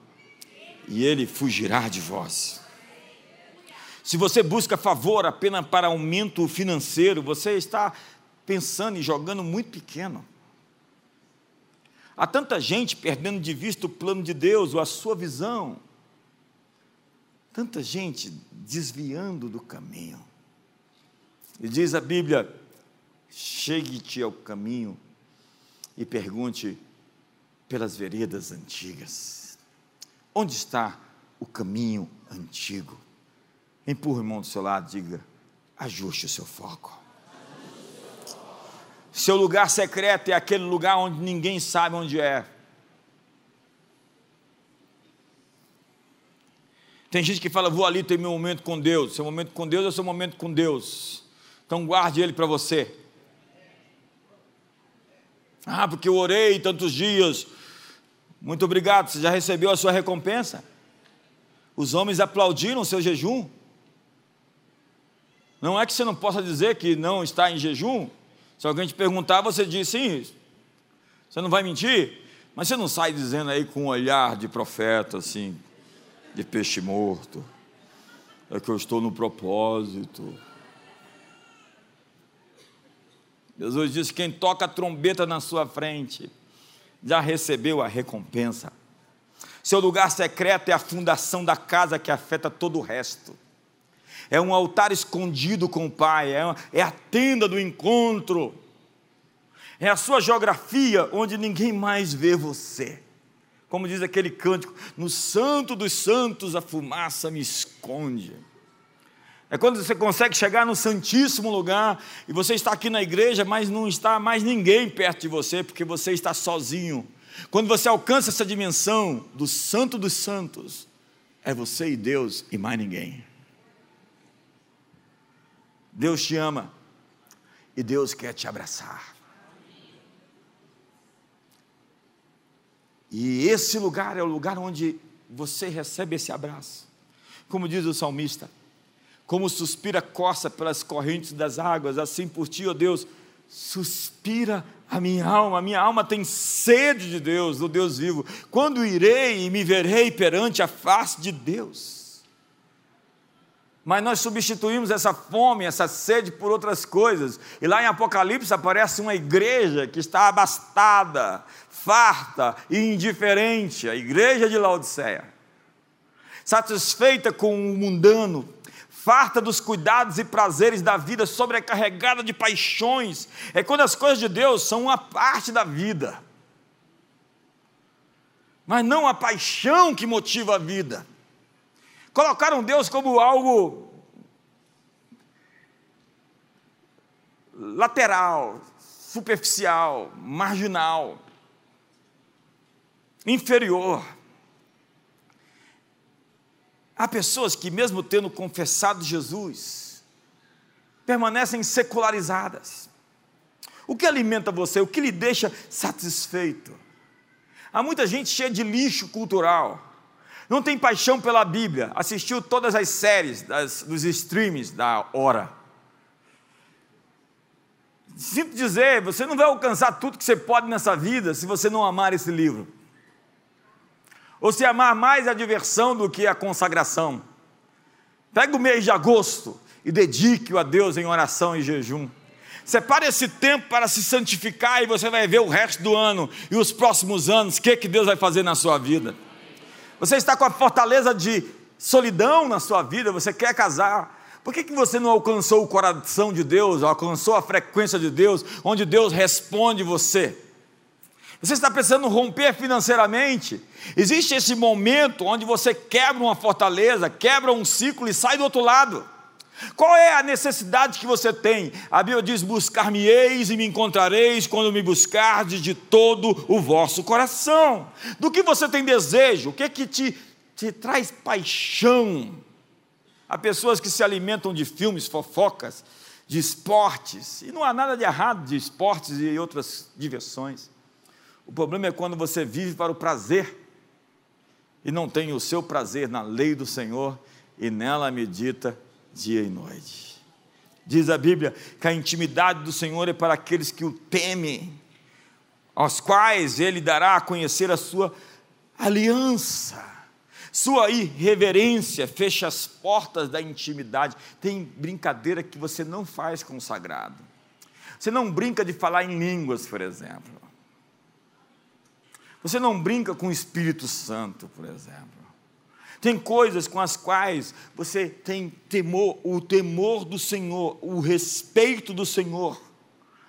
Speaker 1: e ele fugirá de vós. Se você busca favor apenas para aumento financeiro, você está pensando e jogando muito pequeno. Há tanta gente perdendo de vista o plano de Deus ou a sua visão. Tanta gente desviando do caminho. E diz a Bíblia: chegue-te ao caminho e pergunte pelas veredas antigas. Onde está o caminho antigo? Empurra o irmão do seu lado, diga: ajuste o seu foco. Seu lugar secreto é aquele lugar onde ninguém sabe onde é. Tem gente que fala, vou ali ter meu momento com Deus. Seu momento com Deus é seu momento com Deus. Então guarde ele para você. Ah, porque eu orei tantos dias, muito obrigado, você já recebeu a sua recompensa? Os homens aplaudiram o seu jejum. Não é que você não possa dizer que não está em jejum. Se alguém te perguntar, você diz sim. Você não vai mentir, mas você não sai dizendo aí com um olhar de profeta, assim, de peixe morto. É que eu estou no propósito. Jesus disse: quem toca a trombeta na sua frente já recebeu a recompensa. Seu lugar secreto é a fundação da casa que afeta todo o resto. É um altar escondido com o Pai, é, uma, é a tenda do encontro, é a sua geografia onde ninguém mais vê você. Como diz aquele cântico: No santo dos santos a fumaça me esconde. É quando você consegue chegar no santíssimo lugar e você está aqui na igreja, mas não está mais ninguém perto de você, porque você está sozinho. Quando você alcança essa dimensão do santo dos santos, é você e Deus e mais ninguém. Deus te ama e Deus quer te abraçar. E esse lugar é o lugar onde você recebe esse abraço. Como diz o salmista, como suspira a coça pelas correntes das águas, assim por ti, ó oh Deus, suspira a minha alma, a minha alma tem sede de Deus, do Deus vivo. Quando irei e me verei perante a face de Deus? Mas nós substituímos essa fome, essa sede por outras coisas. E lá em Apocalipse aparece uma igreja que está abastada, farta e indiferente a igreja de Laodiceia. Satisfeita com o mundano, farta dos cuidados e prazeres da vida, sobrecarregada de paixões. É quando as coisas de Deus são uma parte da vida, mas não a paixão que motiva a vida. Colocaram Deus como algo lateral, superficial, marginal, inferior. Há pessoas que, mesmo tendo confessado Jesus, permanecem secularizadas. O que alimenta você? O que lhe deixa satisfeito? Há muita gente cheia de lixo cultural não tem paixão pela Bíblia, assistiu todas as séries das, dos streams da hora. Sinto dizer, você não vai alcançar tudo que você pode nessa vida se você não amar esse livro. Ou se amar mais a diversão do que a consagração. Pega o mês de agosto e dedique-o a Deus em oração e jejum. Separe esse tempo para se santificar e você vai ver o resto do ano e os próximos anos, o que, que Deus vai fazer na sua vida. Você está com a fortaleza de solidão na sua vida, você quer casar. Por que, que você não alcançou o coração de Deus, alcançou a frequência de Deus, onde Deus responde você? Você está pensando romper financeiramente? Existe esse momento onde você quebra uma fortaleza, quebra um ciclo e sai do outro lado. Qual é a necessidade que você tem? A Bíblia diz: Buscar-me-eis e me encontrareis quando me buscardes de todo o vosso coração. Do que você tem desejo? O que é que te, te traz paixão? Há pessoas que se alimentam de filmes, fofocas, de esportes, e não há nada de errado de esportes e outras diversões. O problema é quando você vive para o prazer e não tem o seu prazer na lei do Senhor e nela medita dia e noite. Diz a Bíblia que a intimidade do Senhor é para aqueles que o temem, aos quais Ele dará a conhecer a sua aliança. Sua irreverência fecha as portas da intimidade. Tem brincadeira que você não faz com o sagrado. Você não brinca de falar em línguas, por exemplo. Você não brinca com o Espírito Santo, por exemplo. Tem coisas com as quais você tem temor, o temor do Senhor, o respeito do Senhor.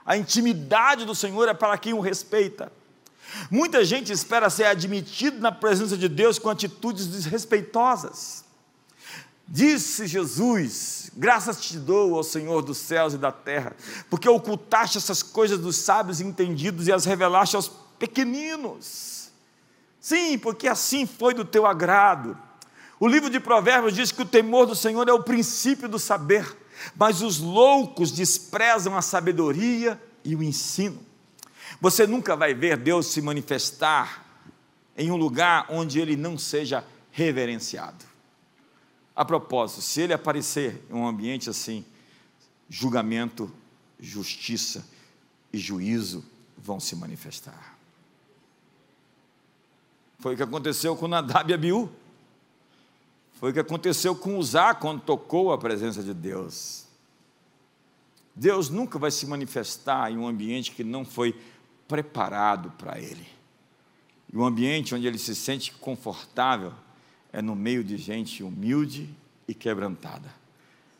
Speaker 1: A intimidade do Senhor é para quem o respeita. Muita gente espera ser admitido na presença de Deus com atitudes desrespeitosas. Disse Jesus: Graças te dou ao Senhor dos céus e da terra, porque ocultaste essas coisas dos sábios e entendidos e as revelaste aos pequeninos. Sim, porque assim foi do teu agrado. O livro de Provérbios diz que o temor do Senhor é o princípio do saber, mas os loucos desprezam a sabedoria e o ensino. Você nunca vai ver Deus se manifestar em um lugar onde ele não seja reverenciado. A propósito, se ele aparecer em um ambiente assim, julgamento, justiça e juízo vão se manifestar. Foi o que aconteceu com Nadab e Abiú. Foi o que aconteceu com Uzá quando tocou a presença de Deus. Deus nunca vai se manifestar em um ambiente que não foi preparado para ele. E um ambiente onde ele se sente confortável é no meio de gente humilde e quebrantada.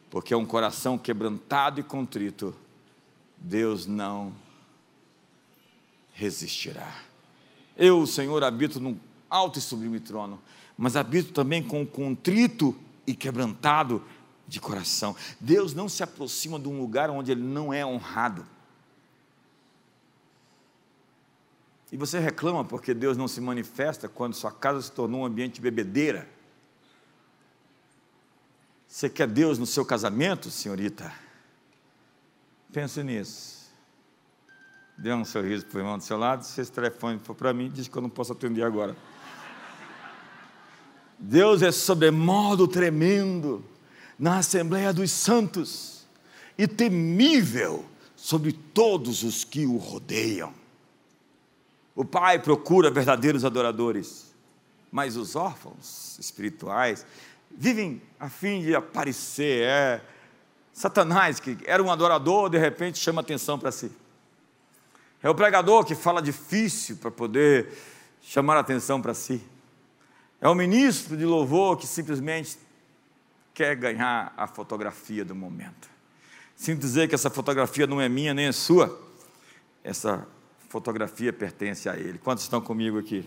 Speaker 1: Porque é um coração quebrantado e contrito, Deus não resistirá. Eu, Senhor, habito num alto e sublime trono, mas habito também com o contrito e quebrantado de coração. Deus não se aproxima de um lugar onde ele não é honrado. E você reclama porque Deus não se manifesta quando sua casa se tornou um ambiente de bebedeira. Você quer Deus no seu casamento, senhorita? Pense nisso. Dê um sorriso para o irmão do seu lado. Se esse telefone for para mim, diz que eu não posso atender agora. Deus é sobremodo tremendo na Assembleia dos Santos e temível sobre todos os que o rodeiam. O Pai procura verdadeiros adoradores, mas os órfãos espirituais vivem a fim de aparecer. É Satanás, que era um adorador, de repente chama atenção para si. É o pregador que fala difícil para poder chamar atenção para si. É o ministro de louvor que simplesmente quer ganhar a fotografia do momento. Sinto dizer que essa fotografia não é minha nem é sua. Essa fotografia pertence a ele. Quantos estão comigo aqui?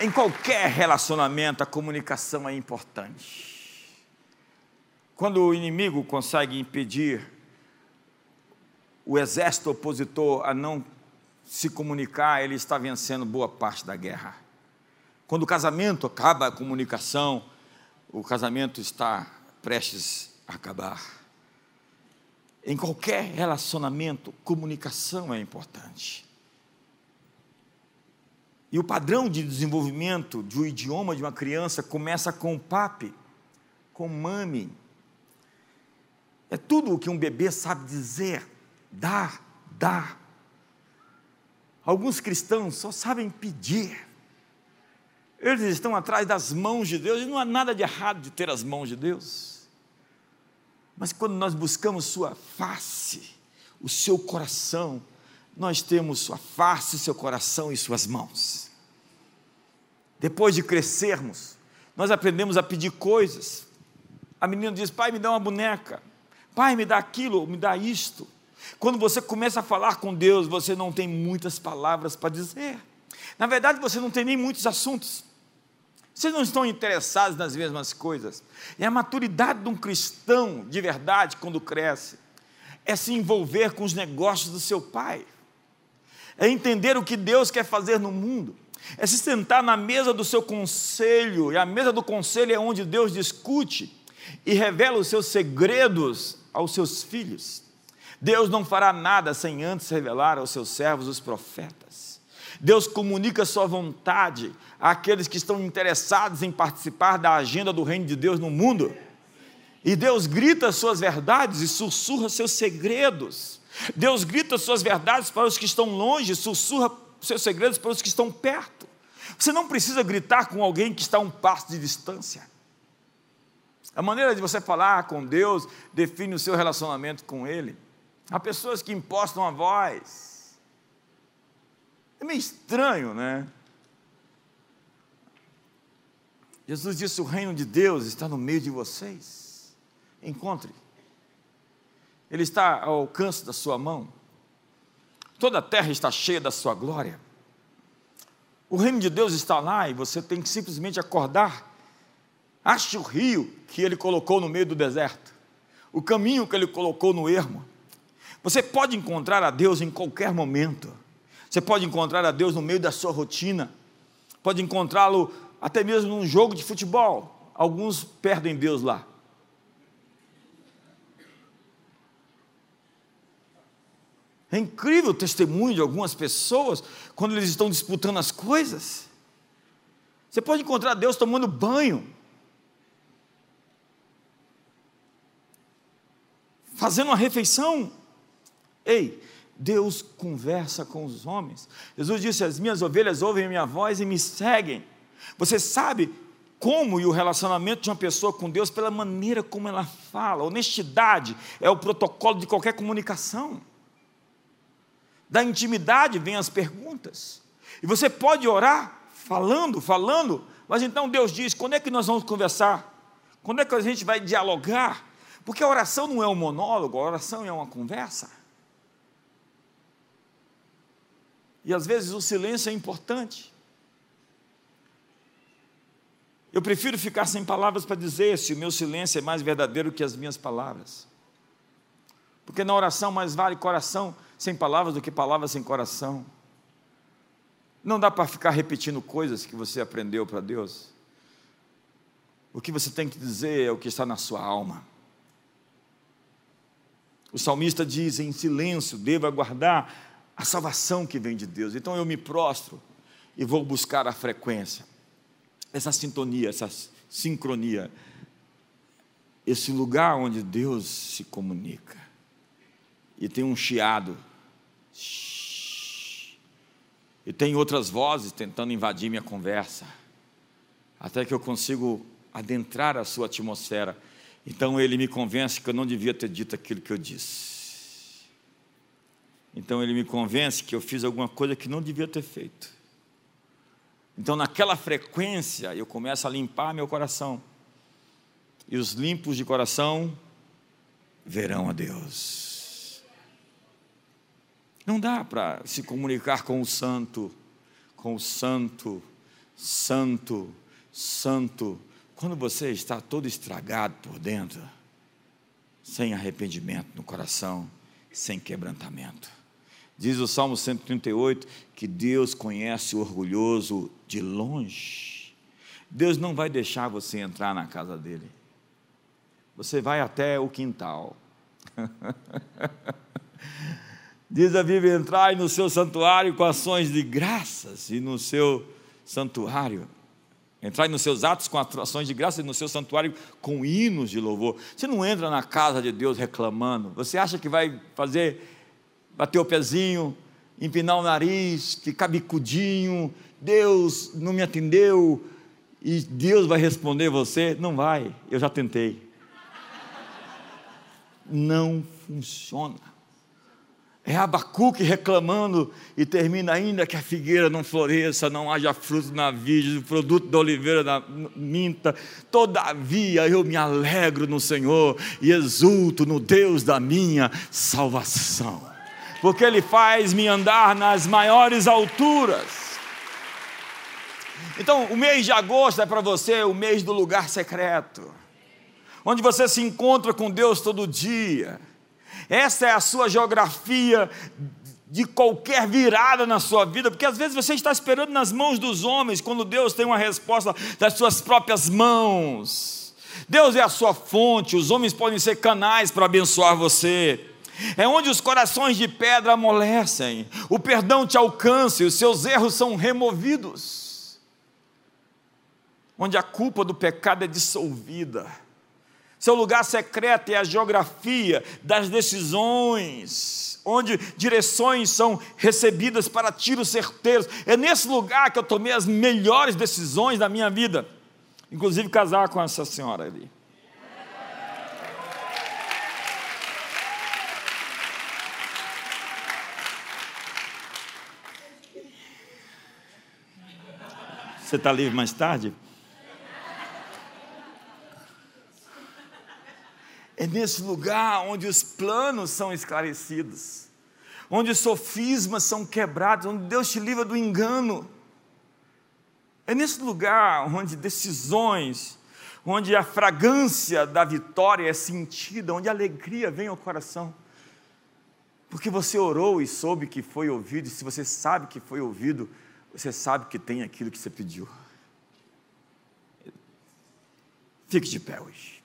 Speaker 1: Em qualquer relacionamento, a comunicação é importante. Quando o inimigo consegue impedir o exército opositor a não se comunicar, ele está vencendo boa parte da guerra. Quando o casamento acaba a comunicação, o casamento está prestes a acabar. Em qualquer relacionamento, comunicação é importante. E o padrão de desenvolvimento do idioma de uma criança começa com o papi, com mami. É tudo o que um bebê sabe dizer, dar, dar. Alguns cristãos só sabem pedir. Eles estão atrás das mãos de Deus, e não há nada de errado de ter as mãos de Deus. Mas quando nós buscamos Sua face, o seu coração, nós temos sua face, seu coração e suas mãos. Depois de crescermos, nós aprendemos a pedir coisas. A menina diz: Pai, me dá uma boneca. Pai, me dá aquilo, me dá isto. Quando você começa a falar com Deus, você não tem muitas palavras para dizer. Na verdade, você não tem nem muitos assuntos. Vocês não estão interessados nas mesmas coisas. E a maturidade de um cristão de verdade, quando cresce, é se envolver com os negócios do seu pai é entender o que Deus quer fazer no mundo, é se sentar na mesa do seu conselho, e a mesa do conselho é onde Deus discute e revela os seus segredos aos seus filhos. Deus não fará nada sem antes revelar aos seus servos, os profetas. Deus comunica sua vontade àqueles que estão interessados em participar da agenda do reino de Deus no mundo. E Deus grita suas verdades e sussurra seus segredos. Deus grita suas verdades para os que estão longe, sussurra seus segredos para os que estão perto. Você não precisa gritar com alguém que está a um passo de distância. A maneira de você falar com Deus define o seu relacionamento com Ele. Há pessoas que impostam a voz. É meio estranho, né? Jesus disse: O reino de Deus está no meio de vocês. Encontre ele está ao alcance da sua mão. Toda a terra está cheia da sua glória. O reino de Deus está lá e você tem que simplesmente acordar. Ache o rio que ele colocou no meio do deserto, o caminho que ele colocou no ermo. Você pode encontrar a Deus em qualquer momento. Você pode encontrar a Deus no meio da sua rotina. Pode encontrá-lo até mesmo num jogo de futebol. Alguns perdem Deus lá. É incrível o testemunho de algumas pessoas quando eles estão disputando as coisas. Você pode encontrar Deus tomando banho, fazendo uma refeição. Ei, Deus conversa com os homens. Jesus disse: As minhas ovelhas ouvem a minha voz e me seguem. Você sabe como e o relacionamento de uma pessoa com Deus pela maneira como ela fala. Honestidade é o protocolo de qualquer comunicação. Da intimidade vêm as perguntas. E você pode orar falando, falando, mas então Deus diz: quando é que nós vamos conversar? Quando é que a gente vai dialogar? Porque a oração não é um monólogo, a oração é uma conversa. E às vezes o silêncio é importante. Eu prefiro ficar sem palavras para dizer se o meu silêncio é mais verdadeiro que as minhas palavras. Porque na oração mais vale coração sem palavras do que palavras sem coração. Não dá para ficar repetindo coisas que você aprendeu para Deus. O que você tem que dizer é o que está na sua alma. O salmista diz: em silêncio, devo aguardar a salvação que vem de Deus. Então eu me prostro e vou buscar a frequência, essa sintonia, essa sincronia, esse lugar onde Deus se comunica. E tem um chiado e tem outras vozes tentando invadir minha conversa, até que eu consigo adentrar a sua atmosfera. Então ele me convence que eu não devia ter dito aquilo que eu disse. Então ele me convence que eu fiz alguma coisa que não devia ter feito. Então naquela frequência eu começo a limpar meu coração. E os limpos de coração verão a Deus. Não dá para se comunicar com o santo, com o santo, santo, santo, quando você está todo estragado por dentro, sem arrependimento no coração, sem quebrantamento. Diz o Salmo 138 que Deus conhece o orgulhoso de longe. Deus não vai deixar você entrar na casa dele. Você vai até o quintal. <laughs> Diz a Bíblia: entrai no seu santuário com ações de graças e no seu santuário. Entrai nos seus atos com ações de graças e no seu santuário com hinos de louvor. Você não entra na casa de Deus reclamando. Você acha que vai fazer, bater o pezinho, empinar o nariz, ficar bicudinho, Deus não me atendeu e Deus vai responder você? Não vai, eu já tentei. Não funciona. É Abacuque reclamando e termina ainda que a figueira não floresça, não haja fruto na vide, o produto da oliveira na minta. Todavia eu me alegro no Senhor e exulto no Deus da minha salvação, porque Ele faz-me andar nas maiores alturas. Então, o mês de agosto é para você o mês do lugar secreto, onde você se encontra com Deus todo dia essa é a sua geografia de qualquer virada na sua vida, porque às vezes você está esperando nas mãos dos homens, quando Deus tem uma resposta das suas próprias mãos. Deus é a sua fonte, os homens podem ser canais para abençoar você. É onde os corações de pedra amolecem, o perdão te alcança e os seus erros são removidos. Onde a culpa do pecado é dissolvida seu lugar secreto é a geografia das decisões, onde direções são recebidas para tiros certeiros. É nesse lugar que eu tomei as melhores decisões da minha vida, inclusive casar com essa senhora ali. Você está livre mais tarde? É nesse lugar onde os planos são esclarecidos, onde os sofismas são quebrados, onde Deus te livra do engano. É nesse lugar onde decisões, onde a fragrância da vitória é sentida, onde a alegria vem ao coração. Porque você orou e soube que foi ouvido, e se você sabe que foi ouvido, você sabe que tem aquilo que você pediu. Fique de pé hoje.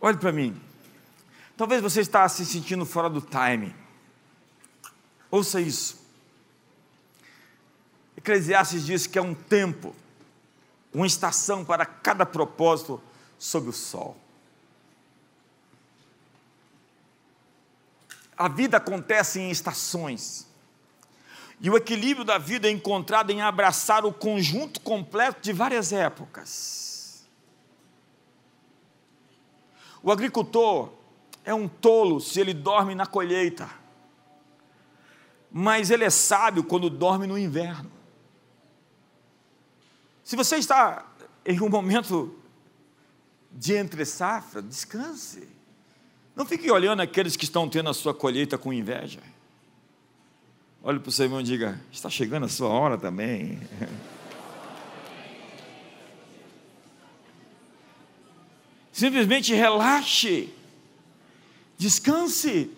Speaker 1: Olhe para mim. Talvez você está se sentindo fora do time. Ouça isso. Eclesiastes diz que é um tempo, uma estação para cada propósito sob o sol. A vida acontece em estações. E o equilíbrio da vida é encontrado em abraçar o conjunto completo de várias épocas. O agricultor é um tolo se ele dorme na colheita, mas ele é sábio quando dorme no inverno. Se você está em um momento de entre safra, descanse. Não fique olhando aqueles que estão tendo a sua colheita com inveja. Olhe para o seu irmão e diga: está chegando a sua hora também. <laughs> Simplesmente relaxe, descanse.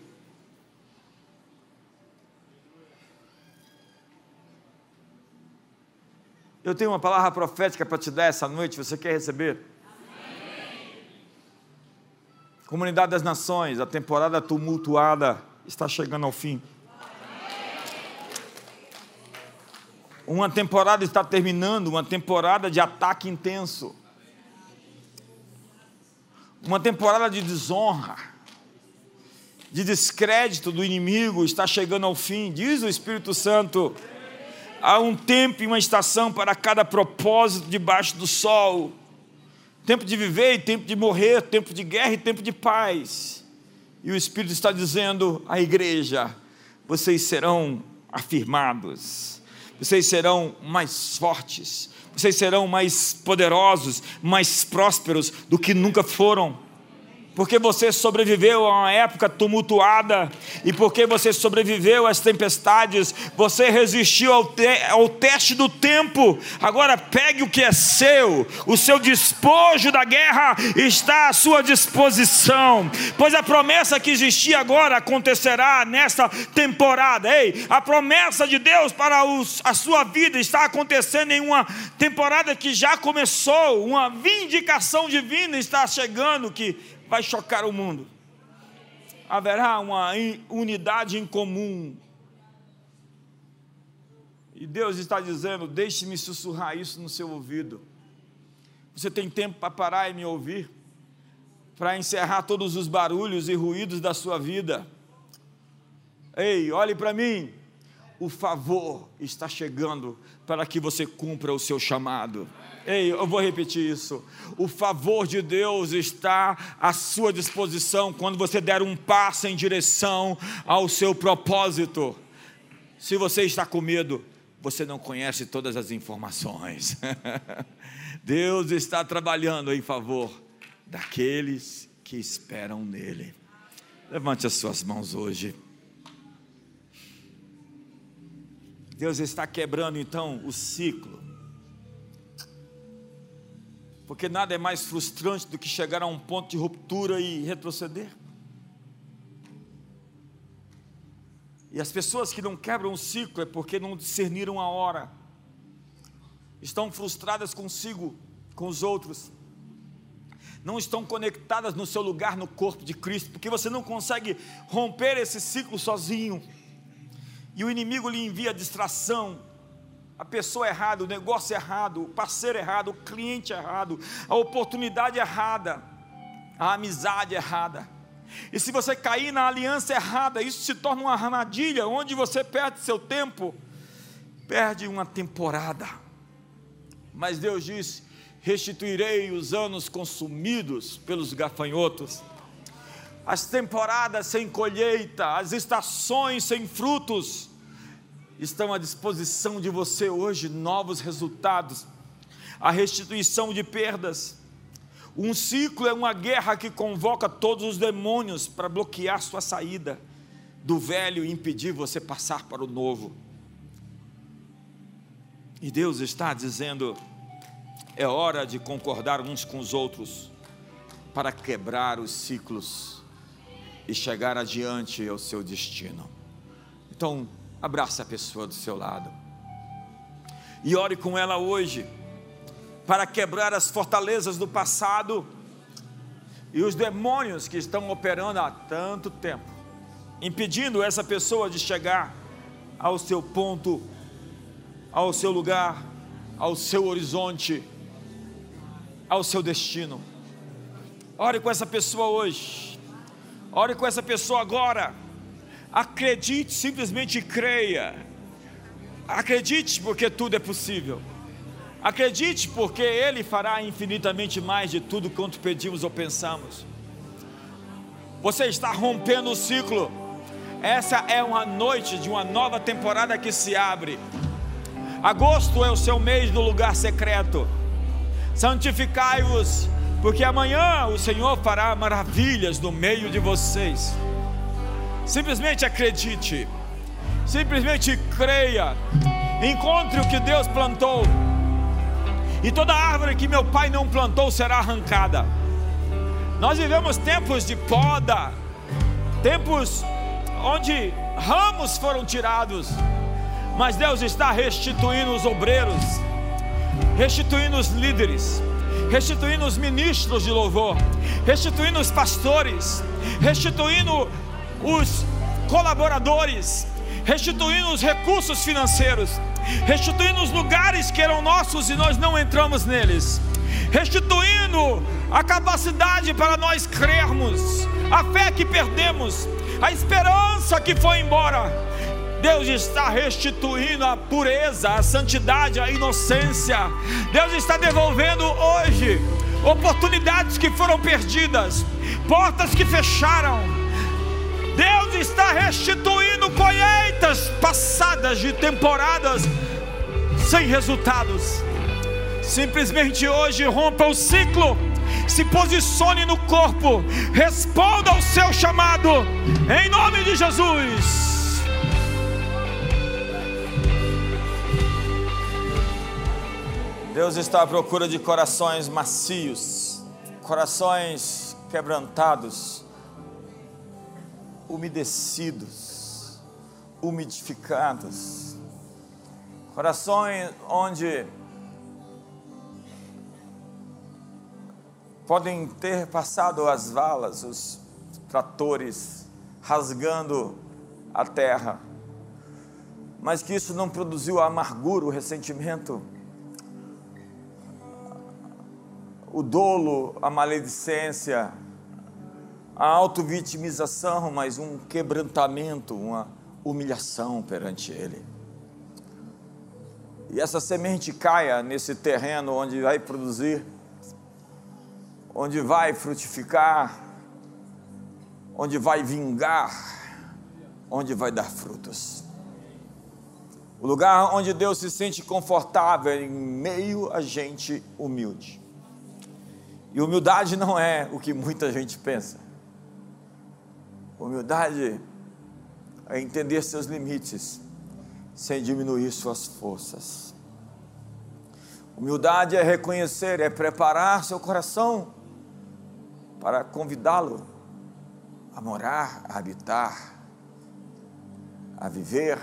Speaker 1: Eu tenho uma palavra profética para te dar essa noite, você quer receber? Comunidade das Nações, a temporada tumultuada está chegando ao fim. Uma temporada está terminando, uma temporada de ataque intenso. Uma temporada de desonra, de descrédito do inimigo está chegando ao fim, diz o Espírito Santo. Há um tempo e uma estação para cada propósito debaixo do sol. Tempo de viver e tempo de morrer, tempo de guerra e tempo de paz. E o Espírito está dizendo à igreja: vocês serão afirmados vocês serão mais fortes, vocês serão mais poderosos, mais prósperos do que nunca foram porque você sobreviveu a uma época tumultuada, e porque você sobreviveu às tempestades, você resistiu ao, te ao, teste do tempo. Agora pegue o que é seu, o seu despojo da guerra está à sua disposição, pois a promessa que existia agora acontecerá nesta temporada. Ei, a promessa de Deus para os, a sua vida está acontecendo em uma temporada que já começou, uma vindicação divina está chegando que vai chocar o mundo. Haverá uma unidade em comum. E Deus está dizendo: deixe-me sussurrar isso no seu ouvido. Você tem tempo para parar e me ouvir? Para encerrar todos os barulhos e ruídos da sua vida. Ei, olhe para mim. O favor está chegando para que você cumpra o seu chamado. Ei, eu vou repetir isso. O favor de Deus está à sua disposição quando você der um passo em direção ao seu propósito. Se você está com medo, você não conhece todas as informações. <laughs> Deus está trabalhando em favor daqueles que esperam nele. Levante as suas mãos hoje. Deus está quebrando então o ciclo. Porque nada é mais frustrante do que chegar a um ponto de ruptura e retroceder. E as pessoas que não quebram o ciclo é porque não discerniram a hora, estão frustradas consigo, com os outros, não estão conectadas no seu lugar no corpo de Cristo, porque você não consegue romper esse ciclo sozinho, e o inimigo lhe envia distração, a pessoa errada, o negócio errado, o parceiro errado, o cliente errado, a oportunidade errada, a amizade errada. E se você cair na aliança errada, isso se torna uma armadilha onde você perde seu tempo, perde uma temporada. Mas Deus diz: restituirei os anos consumidos pelos gafanhotos, as temporadas sem colheita, as estações sem frutos estão à disposição de você hoje novos resultados, a restituição de perdas. Um ciclo é uma guerra que convoca todos os demônios para bloquear sua saída do velho e impedir você passar para o novo. E Deus está dizendo: é hora de concordar uns com os outros para quebrar os ciclos e chegar adiante ao seu destino. Então, Abraça a pessoa do seu lado. E ore com ela hoje, para quebrar as fortalezas do passado, e os demônios que estão operando há tanto tempo, impedindo essa pessoa de chegar ao seu ponto, ao seu lugar, ao seu horizonte, ao seu destino. Ore com essa pessoa hoje, ore com essa pessoa agora. Acredite, simplesmente creia. Acredite, porque tudo é possível. Acredite, porque Ele fará infinitamente mais de tudo quanto pedimos ou pensamos. Você está rompendo o ciclo. Essa é uma noite de uma nova temporada que se abre. Agosto é o seu mês no lugar secreto. Santificai-vos, porque amanhã o Senhor fará maravilhas no meio de vocês. Simplesmente acredite, simplesmente creia, encontre o que Deus plantou, e toda árvore que meu pai não plantou será arrancada. Nós vivemos tempos de poda, tempos onde ramos foram tirados, mas Deus está restituindo os obreiros, restituindo os líderes, restituindo os ministros de louvor, restituindo os pastores, restituindo os colaboradores, restituindo os recursos financeiros, restituindo os lugares que eram nossos e nós não entramos neles, restituindo a capacidade para nós crermos, a fé que perdemos, a esperança que foi embora. Deus está restituindo a pureza, a santidade, a inocência. Deus está devolvendo hoje oportunidades que foram perdidas, portas que fecharam Deus está restituindo colheitas passadas de temporadas sem resultados. Simplesmente hoje rompa o ciclo, se posicione no corpo, responda ao seu chamado, em nome de Jesus. Deus está à procura de corações macios, corações quebrantados umedecidos, umidificados, corações onde podem ter passado as valas, os tratores rasgando a terra, mas que isso não produziu amargura, o ressentimento, o dolo, a maledicência, a autovitimização, mas um quebrantamento, uma humilhação perante Ele. E essa semente caia nesse terreno onde vai produzir, onde vai frutificar, onde vai vingar, onde vai dar frutos. O lugar onde Deus se sente confortável em meio a gente humilde. E humildade não é o que muita gente pensa. Humildade é entender seus limites sem diminuir suas forças. Humildade é reconhecer, é preparar seu coração para convidá-lo a morar, a habitar, a viver.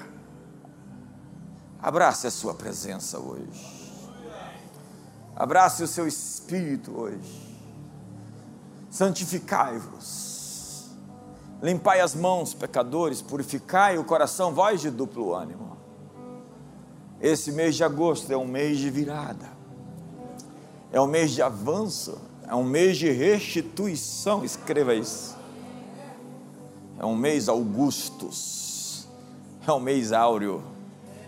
Speaker 1: Abrace a sua presença hoje. Abrace o seu espírito hoje. Santificai-vos Limpai as mãos, pecadores, purificai o coração, vós de duplo ânimo. Esse mês de agosto é um mês de virada, é um mês de avanço, é um mês de restituição. Escreva isso. É um mês augustus, é um mês áureo,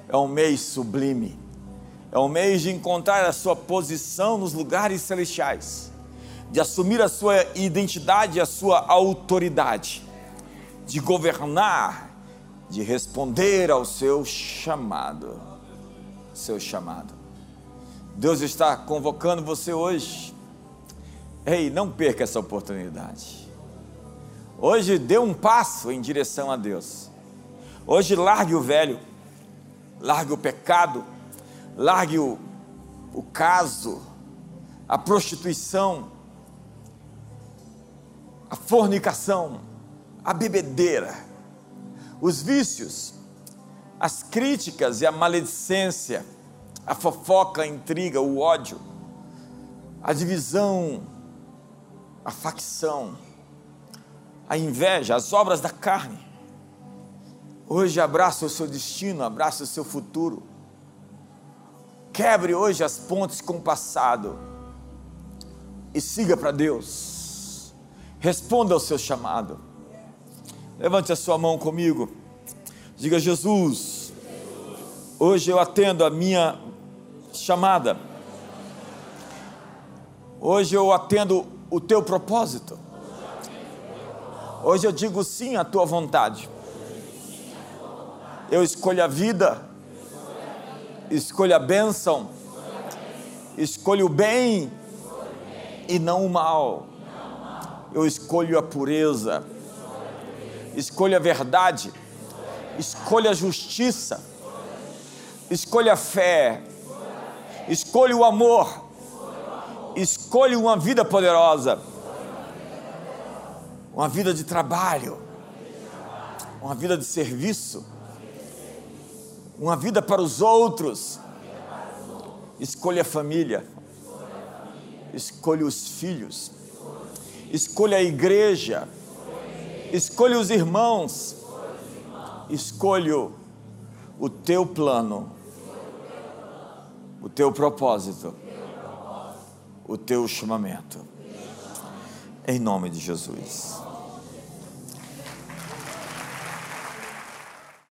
Speaker 1: é um mês sublime, é um mês de encontrar a sua posição nos lugares celestiais, de assumir a sua identidade e a sua autoridade de governar, de responder ao seu chamado. Seu chamado. Deus está convocando você hoje. Ei, não perca essa oportunidade. Hoje dê um passo em direção a Deus. Hoje largue o velho, largue o pecado, largue o, o caso, a prostituição, a fornicação a bebedeira, os vícios, as críticas e a maledicência, a fofoca, a intriga, o ódio, a divisão, a facção, a inveja, as obras da carne. Hoje abraça o seu destino, abraça o seu futuro. Quebre hoje as pontes com o passado e siga para Deus. Responda ao seu chamado. Levante a sua mão comigo. Diga: Jesus, hoje eu atendo a minha chamada. Hoje eu atendo o teu propósito. Hoje eu digo sim à tua vontade. Eu escolho a vida, escolho a bênção, escolho o bem e não o mal. Eu escolho a pureza, escolho a verdade, escolho a justiça, escolho a fé, escolho o amor, escolho uma vida poderosa, uma vida de trabalho, uma vida de serviço, uma vida para os outros. Escolha a família, escolha os filhos, escolha a igreja, escolha os irmãos, escolha o teu plano, o teu propósito, o teu chamamento. Em nome de Jesus.